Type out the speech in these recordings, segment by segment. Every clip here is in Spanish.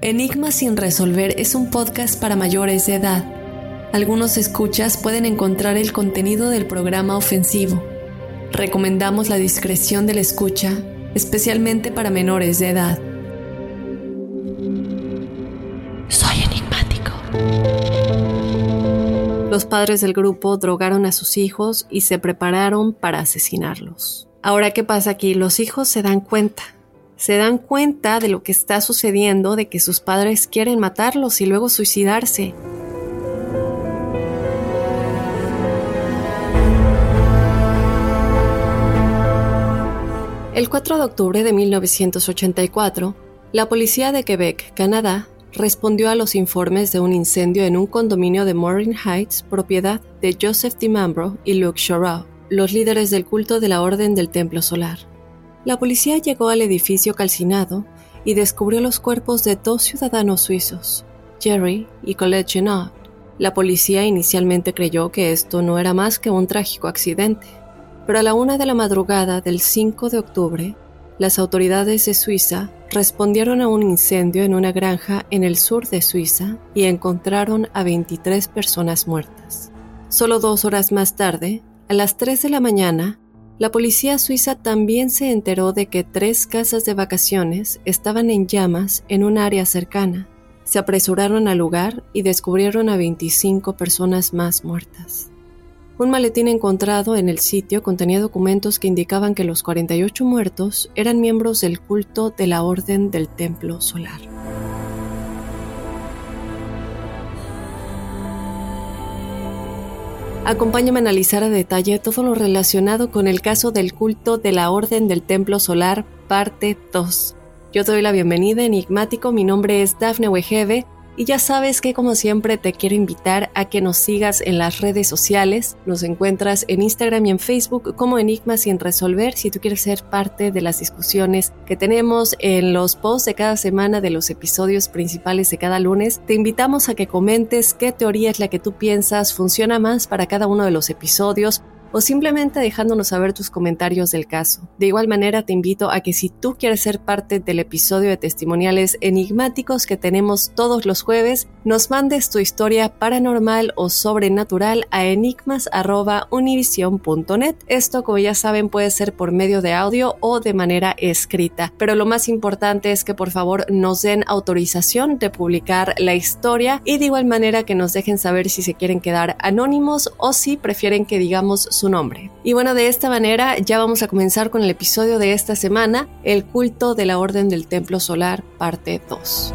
Enigma sin resolver es un podcast para mayores de edad. Algunos escuchas pueden encontrar el contenido del programa ofensivo. Recomendamos la discreción de la escucha, especialmente para menores de edad. Soy enigmático. Los padres del grupo drogaron a sus hijos y se prepararon para asesinarlos. Ahora, ¿qué pasa aquí? Los hijos se dan cuenta. Se dan cuenta de lo que está sucediendo, de que sus padres quieren matarlos y luego suicidarse. El 4 de octubre de 1984, la policía de Quebec, Canadá, respondió a los informes de un incendio en un condominio de Morin Heights, propiedad de Joseph DiMambro y Luke Chorau, los líderes del culto de la Orden del Templo Solar. La policía llegó al edificio calcinado y descubrió los cuerpos de dos ciudadanos suizos, Jerry y Colette Genot. La policía inicialmente creyó que esto no era más que un trágico accidente, pero a la una de la madrugada del 5 de octubre, las autoridades de Suiza respondieron a un incendio en una granja en el sur de Suiza y encontraron a 23 personas muertas. Solo dos horas más tarde, a las 3 de la mañana, la policía suiza también se enteró de que tres casas de vacaciones estaban en llamas en un área cercana. Se apresuraron al lugar y descubrieron a 25 personas más muertas. Un maletín encontrado en el sitio contenía documentos que indicaban que los 48 muertos eran miembros del culto de la Orden del Templo Solar. Acompáñame a analizar a detalle todo lo relacionado con el caso del culto de la Orden del Templo Solar, parte 2. Yo te doy la bienvenida, enigmático. Mi nombre es Dafne Wegebe y ya sabes que como siempre te quiero invitar a que nos sigas en las redes sociales. Nos encuentras en Instagram y en Facebook como Enigma sin resolver si tú quieres ser parte de las discusiones que tenemos en los posts de cada semana de los episodios principales de cada lunes. Te invitamos a que comentes qué teoría es la que tú piensas funciona más para cada uno de los episodios o simplemente dejándonos saber tus comentarios del caso. De igual manera, te invito a que si tú quieres ser parte del episodio de testimoniales enigmáticos que tenemos todos los jueves, nos mandes tu historia paranormal o sobrenatural a enigmas.univision.net. Esto, como ya saben, puede ser por medio de audio o de manera escrita. Pero lo más importante es que por favor nos den autorización de publicar la historia y de igual manera que nos dejen saber si se quieren quedar anónimos o si prefieren que digamos su nombre. Y bueno, de esta manera ya vamos a comenzar con el episodio de esta semana, el culto de la Orden del Templo Solar, parte 2.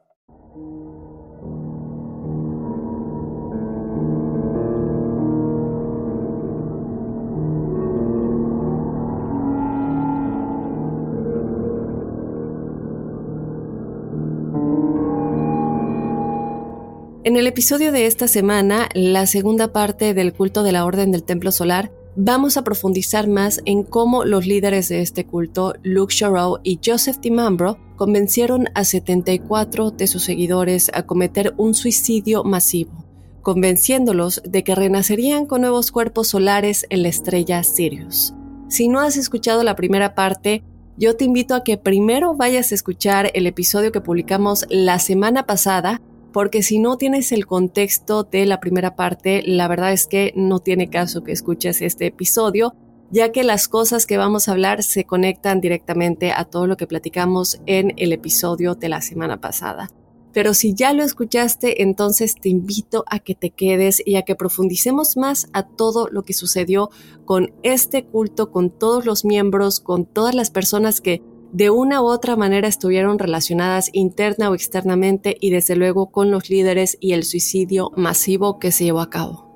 En el episodio de esta semana, la segunda parte del culto de la Orden del Templo Solar, vamos a profundizar más en cómo los líderes de este culto, Luke Shorow y Joseph Dimambro, convencieron a 74 de sus seguidores a cometer un suicidio masivo, convenciéndolos de que renacerían con nuevos cuerpos solares en la estrella Sirius. Si no has escuchado la primera parte, yo te invito a que primero vayas a escuchar el episodio que publicamos la semana pasada porque si no tienes el contexto de la primera parte, la verdad es que no tiene caso que escuches este episodio, ya que las cosas que vamos a hablar se conectan directamente a todo lo que platicamos en el episodio de la semana pasada. Pero si ya lo escuchaste, entonces te invito a que te quedes y a que profundicemos más a todo lo que sucedió con este culto, con todos los miembros, con todas las personas que de una u otra manera estuvieron relacionadas interna o externamente y desde luego con los líderes y el suicidio masivo que se llevó a cabo.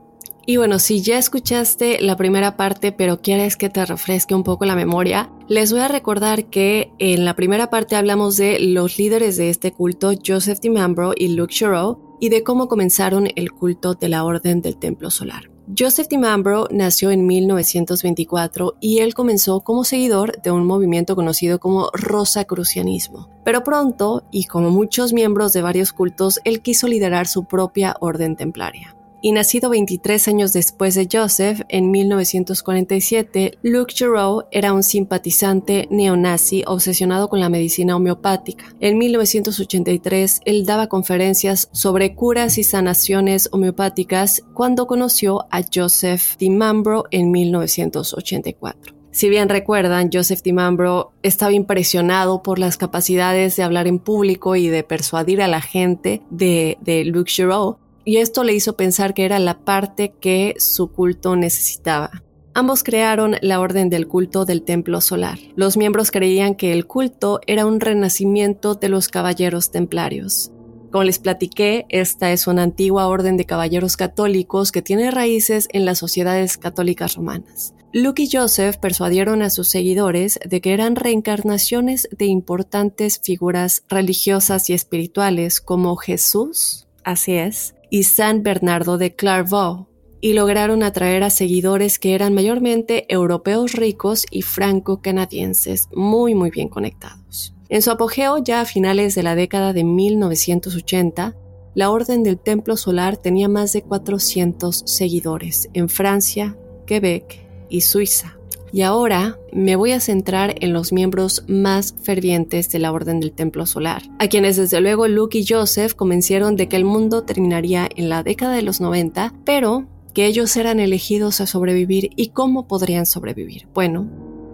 Y bueno, si ya escuchaste la primera parte pero quieres que te refresque un poco la memoria, les voy a recordar que en la primera parte hablamos de los líderes de este culto, Joseph DiMambro y Luke Shiro, y de cómo comenzaron el culto de la Orden del Templo Solar. Joseph DiMambro nació en 1924 y él comenzó como seguidor de un movimiento conocido como Rosacrucianismo. Pero pronto, y como muchos miembros de varios cultos, él quiso liderar su propia orden templaria y nacido 23 años después de Joseph, en 1947, Luke Giroux era un simpatizante neonazi obsesionado con la medicina homeopática. En 1983, él daba conferencias sobre curas y sanaciones homeopáticas cuando conoció a Joseph DiMambro en 1984. Si bien recuerdan, Joseph DiMambro estaba impresionado por las capacidades de hablar en público y de persuadir a la gente de, Luke Giroux, y esto le hizo pensar que era la parte que su culto necesitaba. Ambos crearon la Orden del Culto del Templo Solar. Los miembros creían que el culto era un renacimiento de los caballeros templarios. Como les platiqué, esta es una antigua orden de caballeros católicos que tiene raíces en las sociedades católicas romanas. Luke y Joseph persuadieron a sus seguidores de que eran reencarnaciones de importantes figuras religiosas y espirituales como Jesús, así es, y San Bernardo de Clairvaux, y lograron atraer a seguidores que eran mayormente europeos ricos y franco-canadienses muy muy bien conectados. En su apogeo, ya a finales de la década de 1980, la Orden del Templo Solar tenía más de 400 seguidores en Francia, Quebec y Suiza. Y ahora me voy a centrar en los miembros más fervientes de la Orden del Templo Solar, a quienes desde luego Luke y Joseph convencieron de que el mundo terminaría en la década de los 90, pero que ellos eran elegidos a sobrevivir y cómo podrían sobrevivir. Bueno,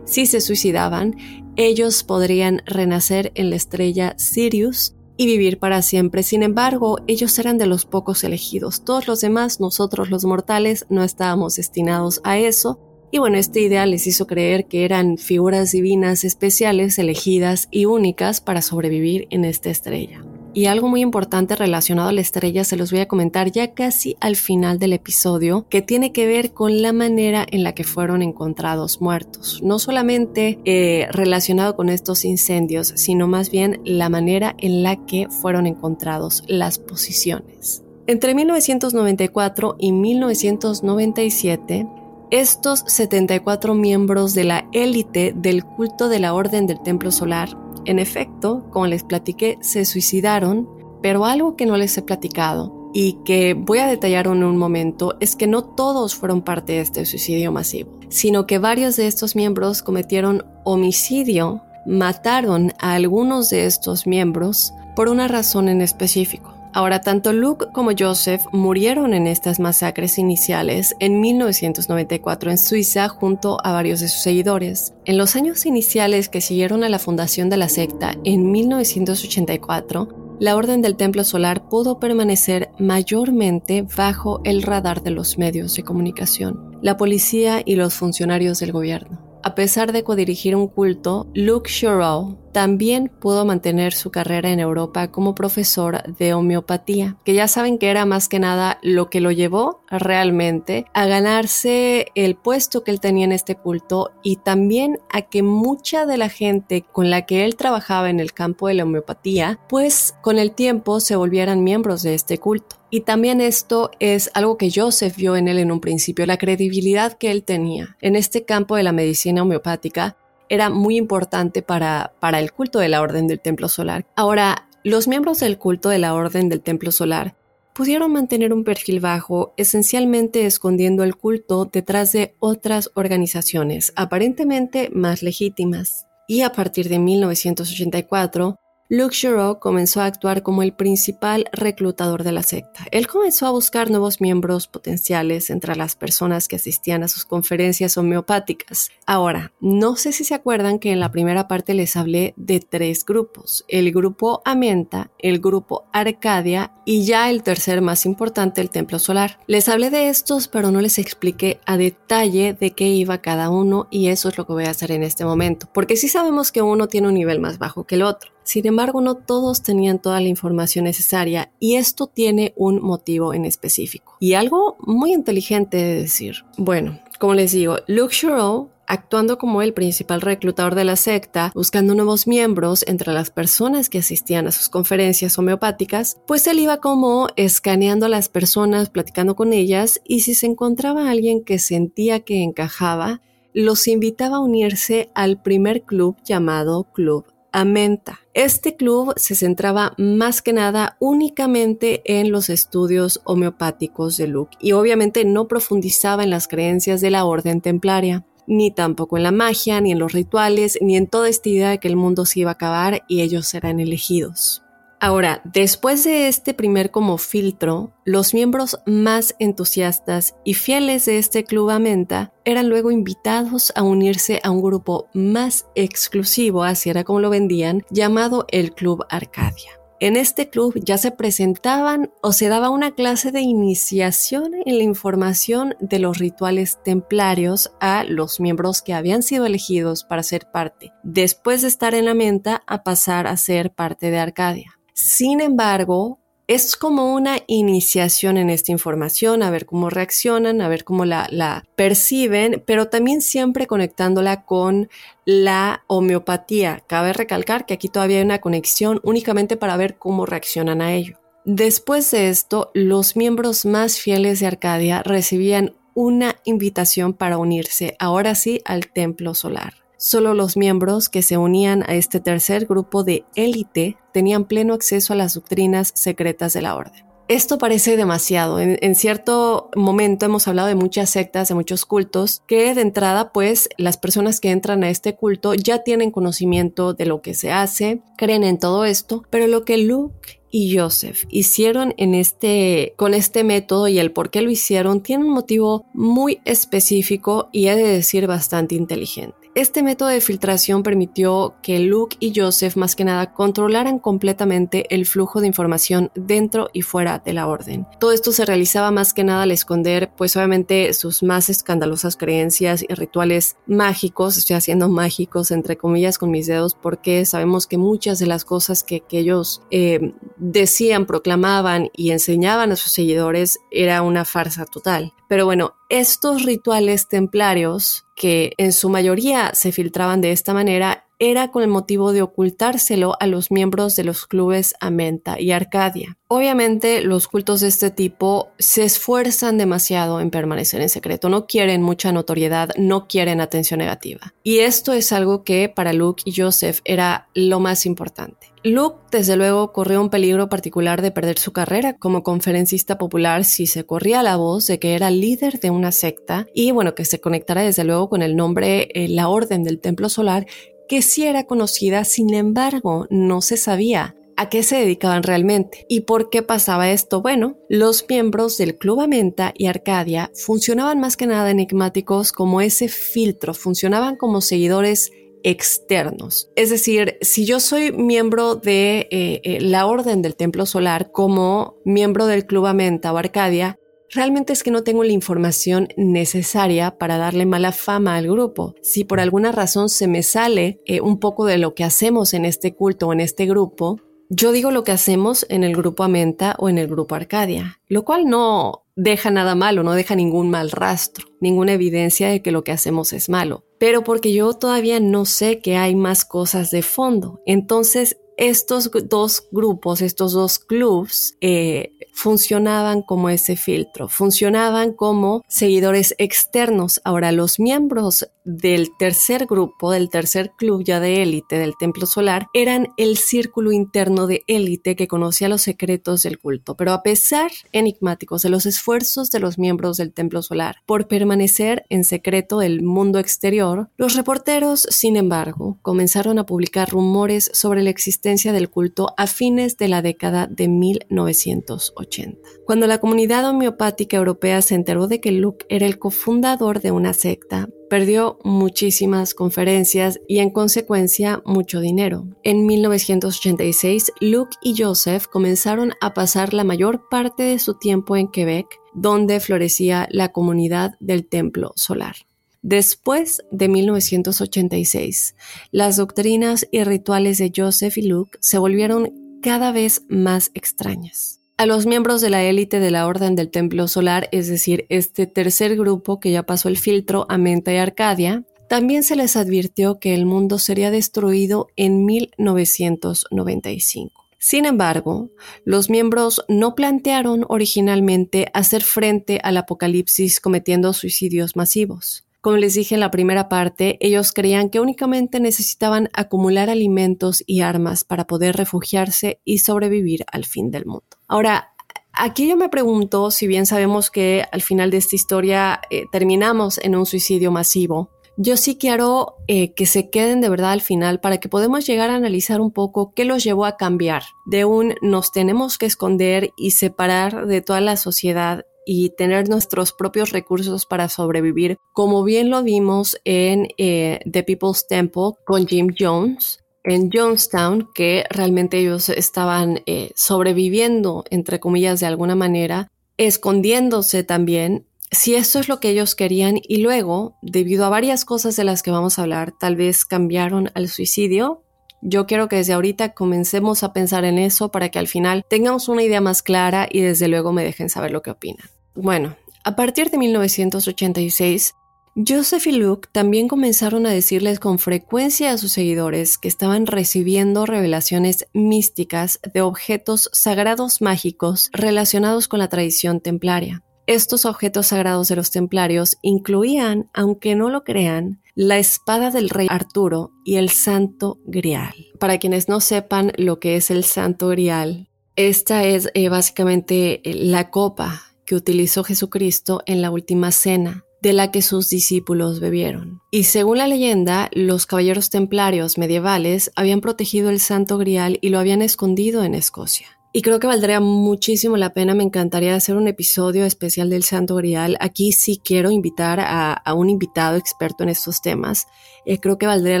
si se suicidaban, ellos podrían renacer en la estrella Sirius y vivir para siempre. Sin embargo, ellos eran de los pocos elegidos. Todos los demás, nosotros los mortales, no estábamos destinados a eso y bueno, esta idea les hizo creer que eran figuras divinas especiales, elegidas y únicas para sobrevivir en esta estrella. Y algo muy importante relacionado a la estrella se los voy a comentar ya casi al final del episodio, que tiene que ver con la manera en la que fueron encontrados muertos. No solamente eh, relacionado con estos incendios, sino más bien la manera en la que fueron encontrados las posiciones. Entre 1994 y 1997, estos 74 miembros de la élite del culto de la Orden del Templo Solar, en efecto, como les platiqué, se suicidaron, pero algo que no les he platicado y que voy a detallar en un momento es que no todos fueron parte de este suicidio masivo, sino que varios de estos miembros cometieron homicidio, mataron a algunos de estos miembros por una razón en específico. Ahora, tanto Luke como Joseph murieron en estas masacres iniciales en 1994 en Suiza junto a varios de sus seguidores. En los años iniciales que siguieron a la fundación de la secta, en 1984, la Orden del Templo Solar pudo permanecer mayormente bajo el radar de los medios de comunicación, la policía y los funcionarios del gobierno. A pesar de codirigir un culto, Luke Shurow también pudo mantener su carrera en Europa como profesor de homeopatía, que ya saben que era más que nada lo que lo llevó realmente a ganarse el puesto que él tenía en este culto y también a que mucha de la gente con la que él trabajaba en el campo de la homeopatía, pues con el tiempo se volvieran miembros de este culto. Y también esto es algo que Joseph vio en él en un principio, la credibilidad que él tenía en este campo de la medicina homeopática era muy importante para, para el culto de la Orden del Templo Solar. Ahora, los miembros del culto de la Orden del Templo Solar pudieron mantener un perfil bajo, esencialmente escondiendo el culto detrás de otras organizaciones, aparentemente más legítimas. Y a partir de 1984, Shiro comenzó a actuar como el principal reclutador de la secta. Él comenzó a buscar nuevos miembros potenciales entre las personas que asistían a sus conferencias homeopáticas. Ahora, no sé si se acuerdan que en la primera parte les hablé de tres grupos, el grupo Amenta, el grupo Arcadia y ya el tercer más importante, el Templo Solar. Les hablé de estos, pero no les expliqué a detalle de qué iba cada uno y eso es lo que voy a hacer en este momento, porque sí sabemos que uno tiene un nivel más bajo que el otro. Sin embargo, no todos tenían toda la información necesaria y esto tiene un motivo en específico. Y algo muy inteligente de decir. Bueno, como les digo, Luke Shiro actuando como el principal reclutador de la secta, buscando nuevos miembros entre las personas que asistían a sus conferencias homeopáticas, pues él iba como escaneando a las personas, platicando con ellas y si se encontraba alguien que sentía que encajaba, los invitaba a unirse al primer club llamado Club Amenta. Este club se centraba más que nada únicamente en los estudios homeopáticos de Luke y obviamente no profundizaba en las creencias de la orden templaria, ni tampoco en la magia, ni en los rituales, ni en toda esta idea de que el mundo se iba a acabar y ellos serán elegidos. Ahora, después de este primer como filtro, los miembros más entusiastas y fieles de este club Amenta eran luego invitados a unirse a un grupo más exclusivo, así era como lo vendían, llamado el Club Arcadia. En este club ya se presentaban o se daba una clase de iniciación en la información de los rituales templarios a los miembros que habían sido elegidos para ser parte, después de estar en la menta, a pasar a ser parte de Arcadia. Sin embargo, es como una iniciación en esta información, a ver cómo reaccionan, a ver cómo la, perciben, pero también siempre conectándola con la homeopatía. Cabe recalcar que aquí todavía hay una conexión únicamente para ver cómo reaccionan a ello. Después de esto, los miembros más fieles de Arcadia recibían una invitación para unirse, ahora sí, al templo solar. Solo los miembros que se unían a este tercer grupo de élite tenían pleno acceso a las doctrinas secretas de la orden. Esto parece demasiado. En, cierto momento hemos hablado de muchas sectas, de muchos cultos, que de entrada, pues, las personas que entran a este culto ya tienen conocimiento de lo que se hace, creen en todo esto, pero lo que Luke y Joseph hicieron en este, con este método y el por qué lo hicieron tiene un motivo muy específico y he de decir bastante inteligente. Este método de filtración permitió que Luke y Joseph más que nada controlaran completamente el flujo de información dentro y fuera de la orden. Todo esto se realizaba más que nada al esconder pues obviamente sus más escandalosas creencias y rituales mágicos, estoy haciendo mágicos entre comillas con mis dedos porque sabemos que muchas de las cosas que, ellos eh, decían, proclamaban y enseñaban a sus seguidores era una farsa total. Pero bueno, estos rituales templarios, que en su mayoría se filtraban de esta manera, era con el motivo de ocultárselo a los miembros de los clubes Amenta y Arcadia. Obviamente los cultos de este tipo se esfuerzan demasiado en permanecer en secreto, no quieren mucha notoriedad, no quieren atención negativa. Y esto es algo que para Luke y Joseph era lo más importante. Luke, desde luego, corrió un peligro particular de perder su carrera como conferencista popular si se corría la voz de que era líder de una secta y, bueno, que se conectara desde luego con el nombre eh, La Orden del Templo Solar, que sí era conocida, sin embargo, no se sabía a qué se dedicaban realmente. ¿Y por qué pasaba esto? Bueno, los miembros del Club Amenta y Arcadia funcionaban más que nada enigmáticos como ese filtro, funcionaban como seguidores externos. Es decir, si yo soy miembro de eh, eh, la Orden del Templo Solar como miembro del Club Amenta o Arcadia, realmente es que no tengo la información necesaria para darle mala fama al grupo. Si por alguna razón se me sale eh, un poco de lo que hacemos en este culto o en este grupo, yo digo lo que hacemos en el grupo Amenta o en el grupo Arcadia, lo cual no deja nada malo, no deja ningún mal rastro, ninguna evidencia de que lo que hacemos es malo, pero porque yo todavía no sé que hay más cosas de fondo. Entonces, estos dos grupos, estos dos clubs, eh, funcionaban como ese filtro, funcionaban como seguidores externos. Ahora, los miembros del tercer grupo, del tercer club ya de élite del Templo Solar, eran el círculo interno de élite que conocía los secretos del culto. Pero a pesar enigmáticos de los esfuerzos de los miembros del Templo Solar por permanecer en secreto del mundo exterior, los reporteros, sin embargo, comenzaron a publicar rumores sobre la existencia del culto a fines de la década de 1980. Cuando la comunidad homeopática europea se enteró de que Luke era el cofundador de una secta, perdió muchísimas conferencias y en consecuencia mucho dinero. En 1986, Luke y Joseph comenzaron a pasar la mayor parte de su tiempo en Quebec, donde florecía la comunidad del Templo Solar. Después de 1986, las doctrinas y rituales de Joseph y Luke se volvieron cada vez más extrañas a los miembros de la élite de la Orden del Templo Solar, es decir, este tercer grupo que ya pasó el filtro a Menta y Arcadia, también se les advirtió que el mundo sería destruido en 1995. Sin embargo, los miembros no plantearon originalmente hacer frente al apocalipsis cometiendo suicidios masivos. Como les dije en la primera parte, ellos creían que únicamente necesitaban acumular alimentos y armas para poder refugiarse y sobrevivir al fin del mundo. Ahora, aquí yo me pregunto, si bien sabemos que al final de esta historia eh, terminamos en un suicidio masivo, yo sí quiero eh, que se queden de verdad al final para que podamos llegar a analizar un poco qué los llevó a cambiar de un nos tenemos que esconder y separar de toda la sociedad y tener nuestros propios recursos para sobrevivir, como bien lo vimos en eh, The People's Temple con Jim Jones en Jonestown, que realmente ellos estaban eh, sobreviviendo, entre comillas, de alguna manera, escondiéndose también, si esto es lo que ellos querían y luego, debido a varias cosas de las que vamos a hablar, tal vez cambiaron al suicidio, yo quiero que desde ahorita comencemos a pensar en eso para que al final tengamos una idea más clara y desde luego me dejen saber lo que opinan. Bueno, a partir de 1986, Joseph y Luke también comenzaron a decirles con frecuencia a sus seguidores que estaban recibiendo revelaciones místicas de objetos sagrados mágicos relacionados con la tradición templaria. Estos objetos sagrados de los templarios incluían, aunque no lo crean, la espada del rey Arturo y el santo grial. Para quienes no sepan lo que es el santo grial, esta es eh, básicamente eh, la copa que utilizó Jesucristo en la última cena de la que sus discípulos bebieron. Y según la leyenda, los caballeros templarios medievales habían protegido el Santo Grial y lo habían escondido en Escocia. Y creo que valdría muchísimo la pena, me encantaría hacer un episodio especial del Santo Grial. Aquí sí quiero invitar a, un invitado experto en estos temas. Eh, creo que valdría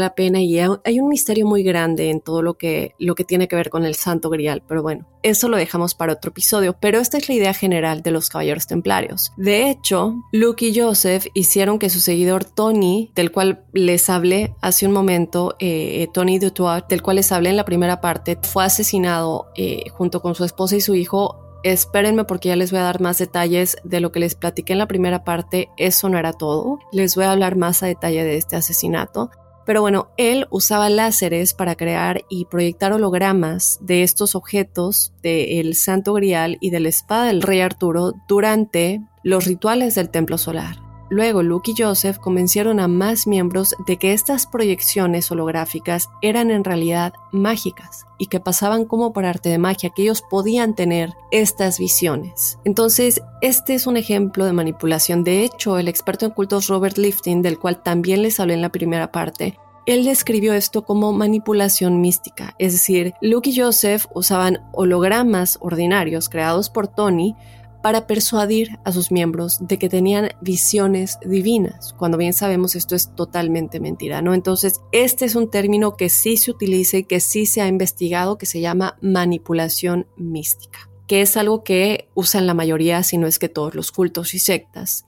la pena y hay un misterio muy grande en todo lo que, lo que tiene que ver con el Santo Grial. Pero bueno, eso lo dejamos para otro episodio, pero esta es la idea general de los Caballeros Templarios. De hecho, Luke y Joseph hicieron que su seguidor Tony, del cual les hablé hace un momento, eh, Tony Dutoit, del cual les hablé en la primera parte, fue asesinado eh, junto con su esposa y su hijo. Espérenme porque ya les voy a dar más detalles de lo que les platiqué en la primera parte. Eso no era todo. Les voy a hablar más a detalle de este asesinato. Pero bueno, él usaba láseres para crear y proyectar hologramas de estos objetos del Santo Grial y de la espada del rey Arturo durante los rituales del Templo Solar. Luego Luke y Joseph convencieron a más miembros de que estas proyecciones holográficas eran en realidad mágicas y que pasaban como por arte de magia, que ellos podían tener estas visiones. Entonces, este es un ejemplo de manipulación. De hecho, el experto en cultos Robert Lifton, del cual también les hablé en la primera parte, él describió esto como manipulación mística, es decir, Luke y Joseph usaban hologramas ordinarios creados por Tony para persuadir a sus miembros de que tenían visiones divinas, cuando bien sabemos esto es totalmente mentira, ¿no? Entonces, este es un término que sí se utiliza y que sí se ha investigado, que se llama manipulación mística que es algo que usan la mayoría, si no es que todos los cultos y sectas.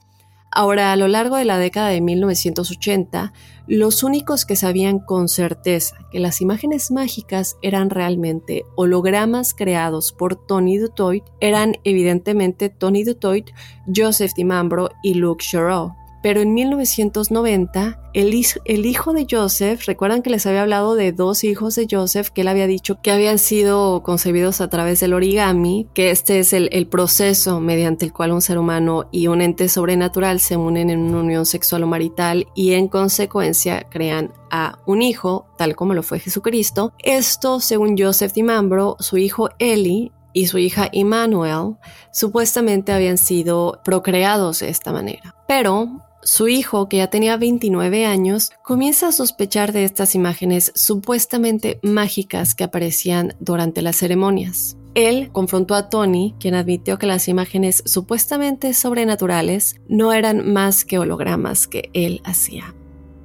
Ahora, a lo largo de la década de 1980, los únicos que sabían con certeza que las imágenes mágicas eran realmente hologramas creados por Tony Dutoit eran evidentemente Tony Dutoit, Joseph DiMambro y Luke Sherrill pero en 1990 el, hijo de Joseph, recuerdan que les había hablado de dos hijos de Joseph que él había dicho que habían sido concebidos a través del origami, que este es el, el proceso mediante el cual un ser humano y un ente sobrenatural se unen en una unión sexual o marital y en consecuencia crean a un hijo, tal como lo fue Jesucristo. Esto, según Joseph DiMambro, su hijo Eli y su hija Emmanuel supuestamente habían sido procreados de esta manera. Pero su hijo, que ya tenía 29 años, comienza a sospechar de estas imágenes supuestamente mágicas que aparecían durante las ceremonias. Él confrontó a Tony, quien admitió que las imágenes supuestamente sobrenaturales no eran más que hologramas que él hacía.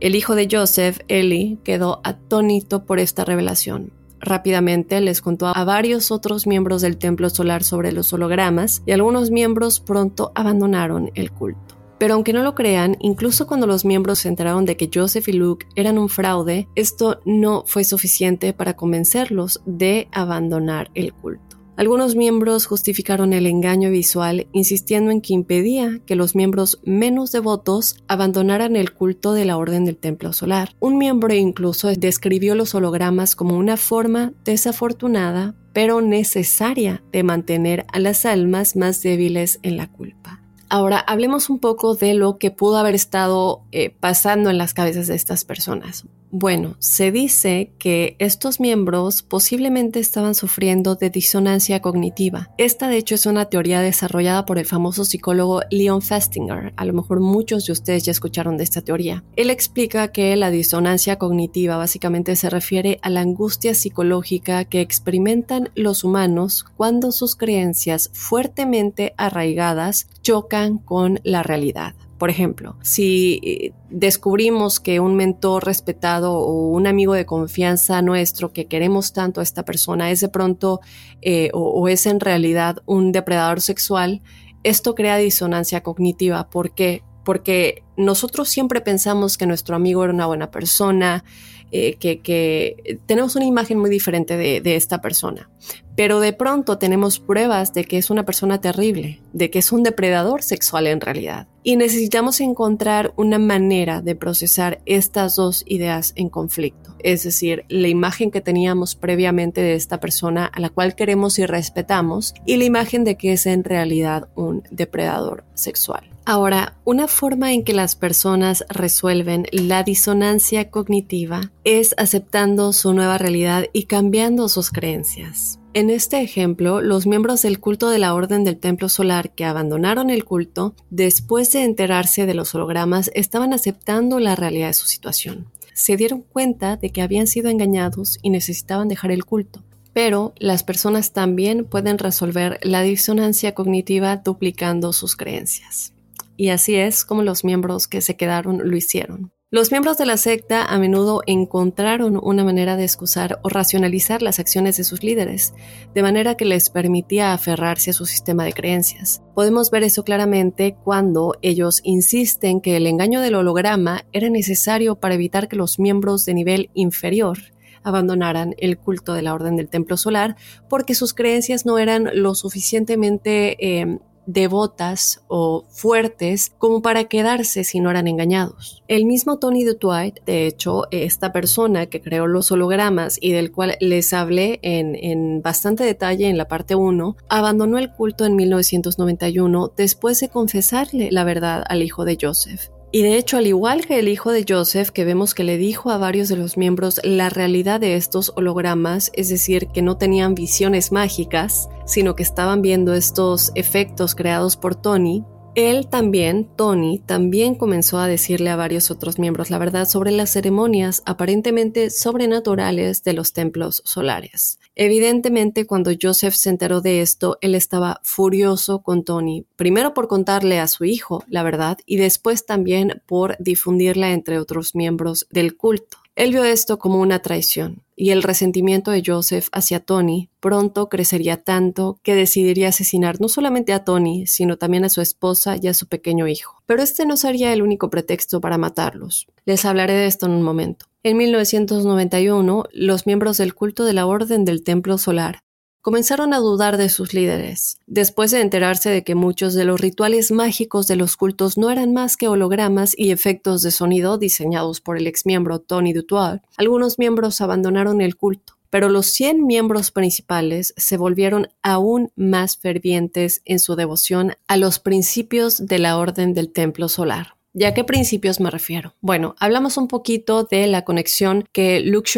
El hijo de Joseph, Eli, quedó atónito por esta revelación. Rápidamente les contó a varios otros miembros del templo solar sobre los hologramas y algunos miembros pronto abandonaron el culto. Pero aunque no lo crean, incluso cuando los miembros se enteraron de que Joseph y Luke eran un fraude, esto no fue suficiente para convencerlos de abandonar el culto. Algunos miembros justificaron el engaño visual insistiendo en que impedía que los miembros menos devotos abandonaran el culto de la Orden del Templo Solar. Un miembro incluso describió los hologramas como una forma desafortunada pero necesaria de mantener a las almas más débiles en la culpa. Ahora hablemos un poco de lo que pudo haber estado eh, pasando en las cabezas de estas personas. Bueno, se dice que estos miembros posiblemente estaban sufriendo de disonancia cognitiva. Esta de hecho es una teoría desarrollada por el famoso psicólogo Leon Festinger. A lo mejor muchos de ustedes ya escucharon de esta teoría. Él explica que la disonancia cognitiva básicamente se refiere a la angustia psicológica que experimentan los humanos cuando sus creencias fuertemente arraigadas chocan con la realidad. Por ejemplo, si eh, descubrimos que un mentor respetado o un amigo de confianza nuestro que queremos tanto a esta persona es de pronto eh, o, es en realidad un depredador sexual, esto crea disonancia cognitiva. ¿Por qué? Porque nosotros siempre pensamos que nuestro amigo era una buena persona, eh, que, tenemos una imagen muy diferente de, esta persona. Pero de pronto tenemos pruebas de que es una persona terrible, de que es un depredador sexual en realidad. Y necesitamos encontrar una manera de procesar estas dos ideas en conflicto. Es decir, la imagen que teníamos previamente de esta persona a la cual queremos y respetamos y la imagen de que es en realidad un depredador sexual. Ahora, una forma en que las personas resuelven la disonancia cognitiva es aceptando su nueva realidad y cambiando sus creencias. En este ejemplo, los miembros del culto de la Orden del Templo Solar que abandonaron el culto después de enterarse de los hologramas estaban aceptando la realidad de su situación. Se dieron cuenta de que habían sido engañados y necesitaban dejar el culto. Pero las personas también pueden resolver la disonancia cognitiva duplicando sus creencias y así es como los miembros que se quedaron lo hicieron. Los miembros de la secta a menudo encontraron una manera de excusar o racionalizar las acciones de sus líderes, de manera que les permitía aferrarse a su sistema de creencias. Podemos ver eso claramente cuando ellos insisten que el engaño del holograma era necesario para evitar que los miembros de nivel inferior abandonaran el culto de la Orden del Templo Solar porque sus creencias no eran lo suficientemente eh, devotas o fuertes como para quedarse si no eran engañados. El mismo Tony Dwight, de hecho, esta persona que creó los hologramas y del cual les hablé en, en bastante detalle en la parte 1, abandonó el culto en 1991 después de confesarle la verdad al hijo de Joseph. Y de hecho, al igual que el hijo de Joseph, que vemos que le dijo a varios de los miembros la realidad de estos hologramas, es decir, que no tenían visiones mágicas, sino que estaban viendo estos efectos creados por Tony, él también, Tony, también comenzó a decirle a varios otros miembros la verdad sobre las ceremonias aparentemente sobrenaturales de los templos solares. Evidentemente, cuando Joseph se enteró de esto, él estaba furioso con Tony, primero por contarle a su hijo la verdad y después también por difundirla entre otros miembros del culto. Él vio esto como una traición, y el resentimiento de Joseph hacia Tony pronto crecería tanto que decidiría asesinar no solamente a Tony, sino también a su esposa y a su pequeño hijo. Pero este no sería el único pretexto para matarlos. Les hablaré de esto en un momento. En 1991, los miembros del culto de la Orden del Templo Solar comenzaron a dudar de sus líderes, después de enterarse de que muchos de los rituales mágicos de los cultos no eran más que hologramas y efectos de sonido diseñados por el exmiembro Tony Dutoit, algunos miembros abandonaron el culto. Pero los 100 miembros principales se volvieron aún más fervientes en su devoción a los principios de la Orden del Templo Solar. ¿Y a qué principios me refiero? Bueno, hablamos un poquito de la conexión que Luke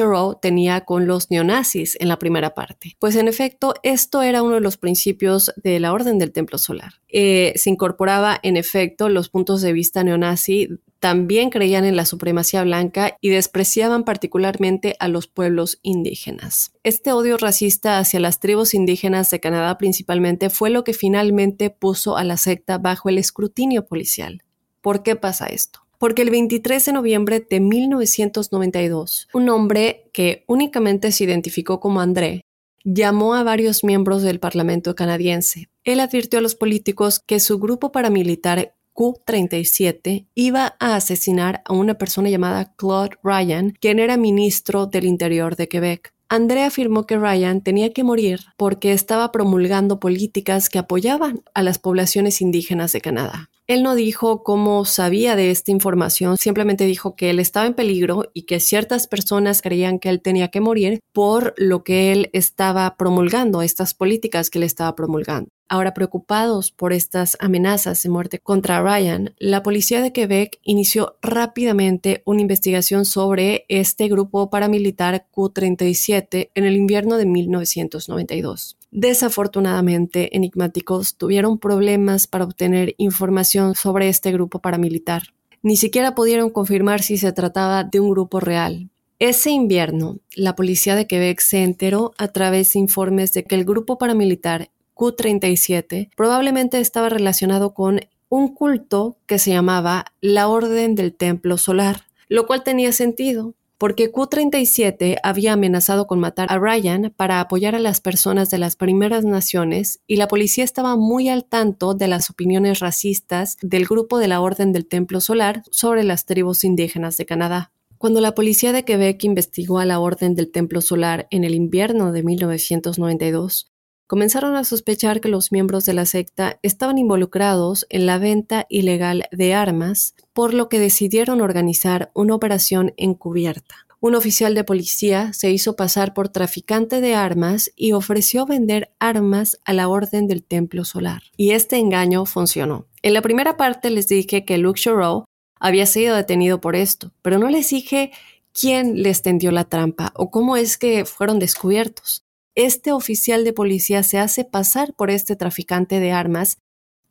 tenía con los neonazis en la primera parte. Pues en efecto, esto era uno de los principios de la Orden del Templo Solar. Eh, se incorporaba en efecto los puntos de vista neonazi también creían en la supremacía blanca y despreciaban particularmente a los pueblos indígenas. Este odio racista hacia las tribus indígenas de Canadá principalmente fue lo que finalmente puso a la secta bajo el escrutinio policial. ¿Por qué pasa esto? Porque el 23 de noviembre de 1992, un hombre que únicamente se identificó como André llamó a varios miembros del Parlamento canadiense. Él advirtió a los políticos que su grupo paramilitar Q-37 iba a asesinar a una persona llamada Claude Ryan, quien era ministro del Interior de Quebec. André afirmó que Ryan tenía que morir porque estaba promulgando políticas que apoyaban a las poblaciones indígenas de Canadá. Él no dijo cómo sabía de esta información, simplemente dijo que él estaba en peligro y que ciertas personas creían que él tenía que morir por lo que él estaba promulgando, estas políticas que él estaba promulgando. Ahora, preocupados por estas amenazas de muerte contra Ryan, la policía de Quebec inició rápidamente una investigación sobre este grupo paramilitar Q-37 en el invierno de 1992. Desafortunadamente, enigmáticos tuvieron problemas para obtener información sobre este grupo paramilitar. Ni siquiera pudieron confirmar si se trataba de un grupo real. Ese invierno, la policía de Quebec se enteró a través de informes de que el grupo paramilitar Q37 probablemente estaba relacionado con un culto que se llamaba la Orden del Templo Solar, lo cual tenía sentido, porque Q-37 había amenazado con matar a Ryan para apoyar a las personas de las primeras naciones y la policía estaba muy al tanto de las opiniones racistas del grupo de la Orden del Templo Solar sobre las tribus indígenas de Canadá. Cuando la policía de Quebec investigó a la Orden del Templo Solar en el invierno de 1992, comenzaron a sospechar que los miembros de la secta estaban involucrados en la venta ilegal de armas, por lo que decidieron organizar una operación encubierta. Un oficial de policía se hizo pasar por traficante de armas y ofreció vender armas a la Orden del Templo Solar. Y este engaño funcionó. En la primera parte les dije que Luke Shorow había sido detenido por esto, pero no les dije quién les tendió la trampa o cómo es que fueron descubiertos este oficial de policía se hace pasar por este traficante de armas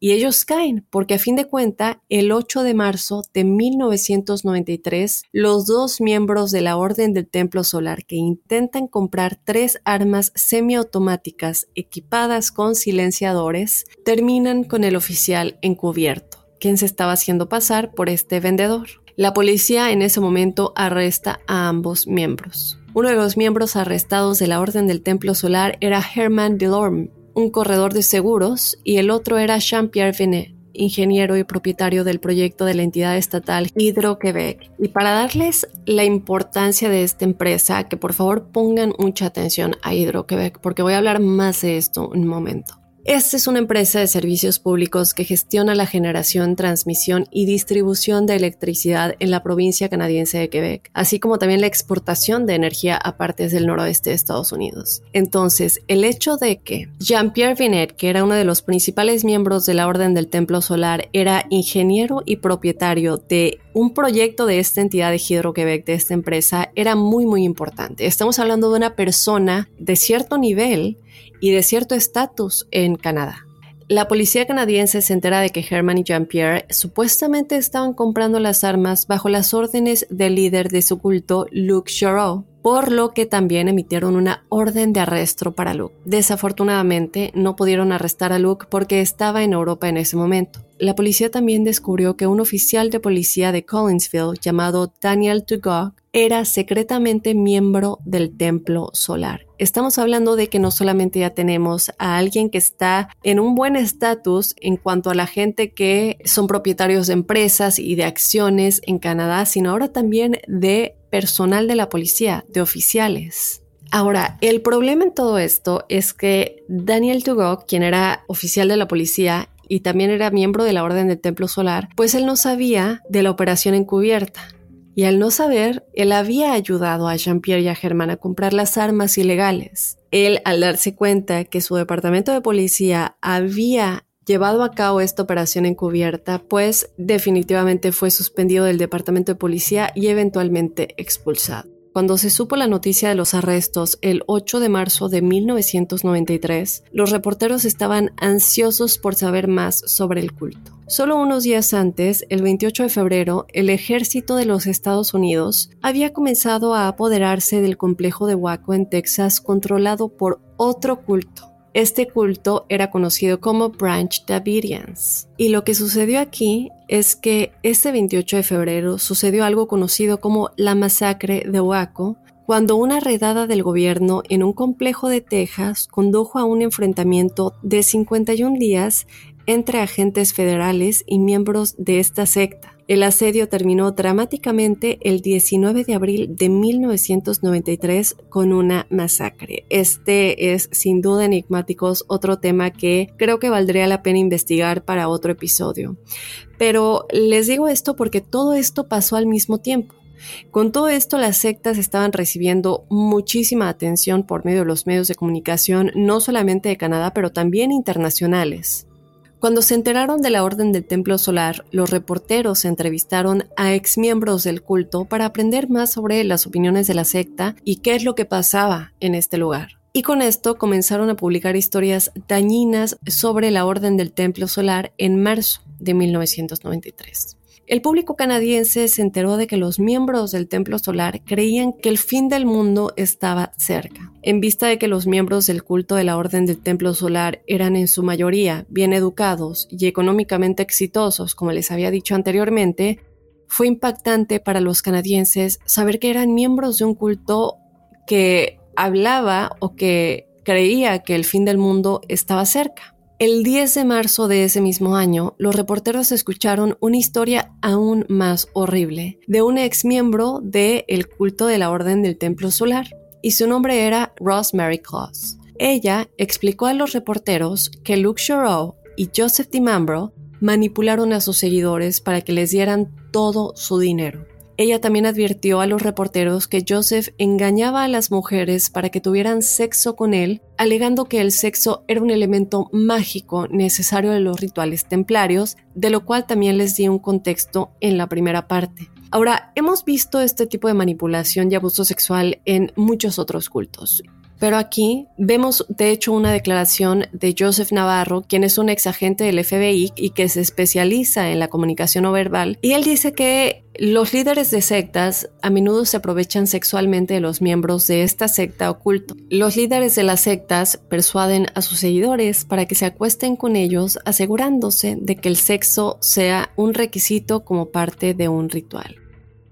y ellos caen, porque a fin de cuenta, el 8 de marzo de 1993, los dos miembros de la Orden del Templo Solar que intentan comprar tres armas semiautomáticas equipadas con silenciadores, terminan con el oficial encubierto, quien se estaba haciendo pasar por este vendedor. La policía en ese momento arresta a ambos miembros. Uno de los miembros arrestados de la Orden del Templo Solar era Herman Delorme, un corredor de seguros, y el otro era Jean-Pierre Venet, ingeniero y propietario del proyecto de la entidad estatal Hydro-Quebec. Y para darles la importancia de esta empresa, que por favor pongan mucha atención a Hydro-Quebec, porque voy a hablar más de esto en un momento. Esta es una empresa de servicios públicos que gestiona la generación, transmisión y distribución de electricidad en la provincia canadiense de Quebec, así como también la exportación de energía a partes del noroeste de Estados Unidos. Entonces, el hecho de que Jean-Pierre Vinet, que era uno de los principales miembros de la Orden del Templo Solar, era ingeniero y propietario de un proyecto de esta entidad de Hidro-Quebec, de esta empresa, era muy, muy importante. Estamos hablando de una persona de cierto nivel y de cierto estatus en Canadá. La policía canadiense se entera de que Herman y Jean-Pierre supuestamente estaban comprando las armas bajo las órdenes del líder de su culto, Luke Shorow. por lo que también emitieron una orden de arresto para Luke. Desafortunadamente, no pudieron arrestar a Luke porque estaba en Europa en ese momento. La policía también descubrió que un oficial de policía de Collinsville llamado Daniel Tugok era secretamente miembro del Templo Solar. Estamos hablando de que no solamente ya tenemos a alguien que está en un buen estatus en cuanto a la gente que son propietarios de empresas y de acciones en Canadá, sino ahora también de personal de la policía, de oficiales. Ahora, el problema en todo esto es que Daniel Tugok, quien era oficial de la policía y también era miembro de la Orden del Templo Solar, pues él no sabía de la operación encubierta. Y al no saber, él había ayudado a Jean-Pierre y a Germán a comprar las armas ilegales. Él, al darse cuenta que su departamento de policía había llevado a cabo esta operación encubierta, pues definitivamente fue suspendido del departamento de policía y eventualmente expulsado. Cuando se supo la noticia de los arrestos el 8 de marzo de 1993, los reporteros estaban ansiosos por saber más sobre el culto. Solo unos días antes, el 28 de febrero, el ejército de los Estados Unidos había comenzado a apoderarse del complejo de Waco en Texas controlado por otro culto, este culto era conocido como Branch Davidians. Y lo que sucedió aquí es que este 28 de febrero sucedió algo conocido como la masacre de Waco, cuando una redada del gobierno en un complejo de Texas condujo a un enfrentamiento de 51 días entre agentes federales y miembros de esta secta. El asedio terminó dramáticamente el 19 de abril de 1993 con una masacre. Este es sin duda enigmáticos otro tema que creo que valdría la pena investigar para otro episodio. Pero les digo esto porque todo esto pasó al mismo tiempo. Con todo esto, las sectas estaban recibiendo muchísima atención por medio de los medios de comunicación, no solamente de Canadá, pero también internacionales. Cuando se enteraron de la Orden del Templo Solar, los reporteros entrevistaron a exmiembros del culto para aprender más sobre las opiniones de la secta y qué es lo que pasaba en este lugar. Y con esto comenzaron a publicar historias dañinas sobre la Orden del Templo Solar en marzo de 1993. El público canadiense se enteró de que los miembros del Templo Solar creían que el fin del mundo estaba cerca. En vista de que los miembros del culto de la Orden del Templo Solar eran en su mayoría bien educados y económicamente exitosos, como les había dicho anteriormente, fue impactante para los canadienses saber que eran miembros de un culto que hablaba o que creía que el fin del mundo estaba cerca. El 10 de marzo de ese mismo año, los reporteros escucharon una historia aún más horrible de un ex miembro del culto de la Orden del Templo Solar, y su nombre era Rosemary Claus. Ella explicó a los reporteros que Luke Shorow y Joseph DiMambro manipularon a sus seguidores para que les dieran todo su dinero. Ella también advirtió a los reporteros que Joseph engañaba a las mujeres para que tuvieran sexo con él, alegando que el sexo era un elemento mágico necesario de los rituales templarios, de lo cual también les di un contexto en la primera parte. Ahora, hemos visto este tipo de manipulación y abuso sexual en muchos otros cultos. Pero aquí vemos de hecho una declaración de Joseph Navarro, quien es un ex agente del FBI y que se especializa en la comunicación no verbal, y él dice que los líderes de sectas a menudo se aprovechan sexualmente de los miembros de esta secta oculto. Los líderes de las sectas persuaden a sus seguidores para que se acuesten con ellos asegurándose de que el sexo sea un requisito como parte de un ritual.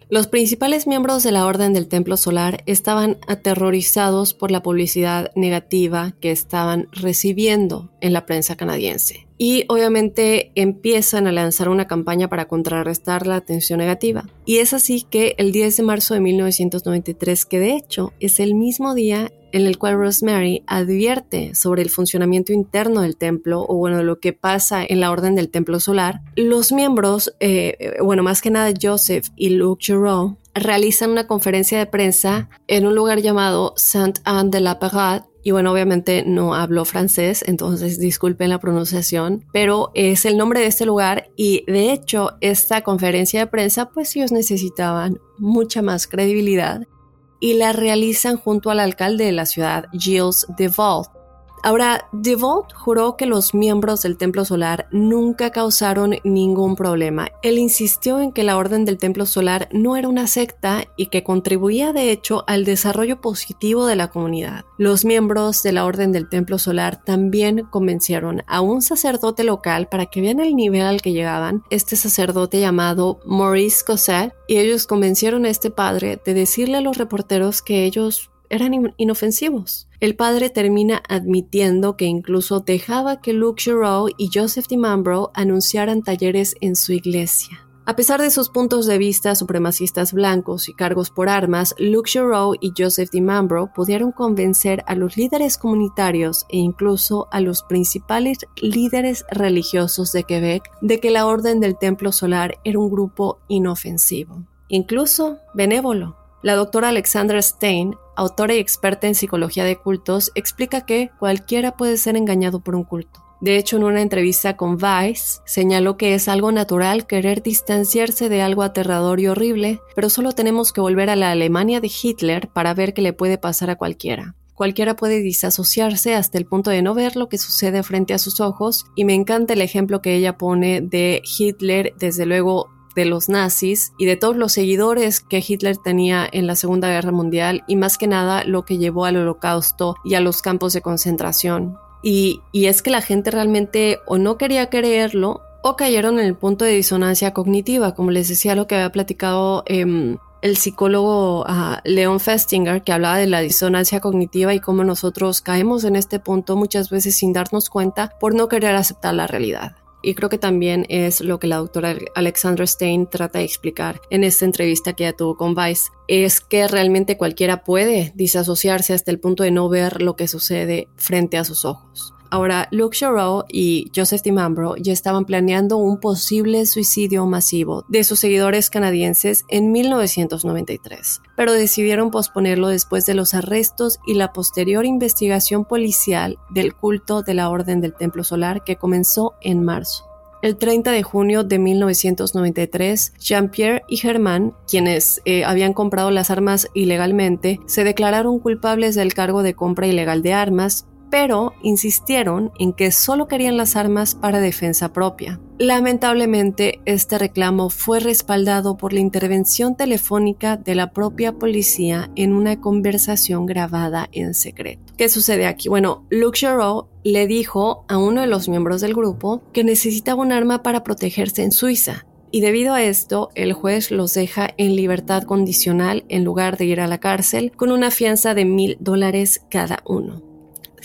Los principales miembros de la Orden del Templo Solar estaban aterrorizados por la publicidad negativa que estaban recibiendo en la prensa canadiense. Y obviamente empiezan a lanzar una campaña para contrarrestar la atención negativa. Y es así que el 10 de marzo de 1993, que de hecho es el mismo día en el cual Rosemary advierte sobre el funcionamiento interno del templo o bueno, lo que pasa en la orden del templo solar, los miembros, eh, bueno, más que nada Joseph y Luke Giroux, realizan una conferencia de prensa en un lugar llamado Saint-Anne de la Parade y bueno, obviamente no hablo francés, entonces disculpen la pronunciación, pero es el nombre de este lugar y de hecho esta conferencia de prensa pues ellos necesitaban mucha más credibilidad y la realizan junto al alcalde de la ciudad, Gilles Deval. Ahora, DeVault juró que los miembros del Templo Solar nunca causaron ningún problema. Él insistió en que la Orden del Templo Solar no era una secta y que contribuía de hecho al desarrollo positivo de la comunidad. Los miembros de la Orden del Templo Solar también convencieron a un sacerdote local para que vean el nivel al que llegaban, este sacerdote llamado Maurice Cosset, y ellos convencieron a este padre de decirle a los reporteros que ellos eran inofensivos. El padre termina admitiendo que incluso dejaba que Luke Giroux y Joseph DiMambro anunciaran talleres en su iglesia. A pesar de sus puntos de vista supremacistas blancos y cargos por armas, Luke Giroux y Joseph DiMambro pudieron convencer a los líderes comunitarios e incluso a los principales líderes religiosos de Quebec de que la Orden del Templo Solar era un grupo inofensivo, incluso benévolo. La doctora Alexandra Stein autora y experta en psicología de cultos, explica que cualquiera puede ser engañado por un culto. De hecho, en una entrevista con Vice, señaló que es algo natural querer distanciarse de algo aterrador y horrible, pero solo tenemos que volver a la Alemania de Hitler para ver qué le puede pasar a cualquiera. Cualquiera puede disasociarse hasta el punto de no ver lo que sucede frente a sus ojos, y me encanta el ejemplo que ella pone de Hitler, desde luego de los nazis y de todos los seguidores que Hitler tenía en la Segunda Guerra Mundial y más que nada lo que llevó al holocausto y a los campos de concentración. Y, es que la gente realmente o no quería creerlo o cayeron en el punto de disonancia cognitiva, como les decía lo que había platicado em, el psicólogo uh, Leon Festinger, que hablaba de la disonancia cognitiva y cómo nosotros caemos en este punto muchas veces sin darnos cuenta por no querer aceptar la realidad. Y creo que también es lo que la doctora Alexandra Stein trata de explicar en esta entrevista que ella tuvo con Vice, es que realmente cualquiera puede disasociarse hasta el punto de no ver lo que sucede frente a sus ojos. Ahora, Luke Giroux y Joseph DiMambro ya estaban planeando un posible suicidio masivo de sus seguidores canadienses en 1993, pero decidieron posponerlo después de los arrestos y la posterior investigación policial del culto de la Orden del Templo Solar que comenzó en marzo. El 30 de junio de 1993, Jean-Pierre y Germain, quienes eh, habían comprado las armas ilegalmente, se declararon culpables del cargo de compra ilegal de armas, pero insistieron en que solo querían las armas para defensa propia. Lamentablemente, este reclamo fue respaldado por la intervención telefónica de la propia policía en una conversación grabada en secreto. ¿Qué sucede aquí? Bueno, Luke le dijo a uno de los miembros del grupo que necesitaba un arma para protegerse en Suiza, y debido a esto, el juez los deja en libertad condicional en lugar de ir a la cárcel con una fianza de mil dólares cada uno.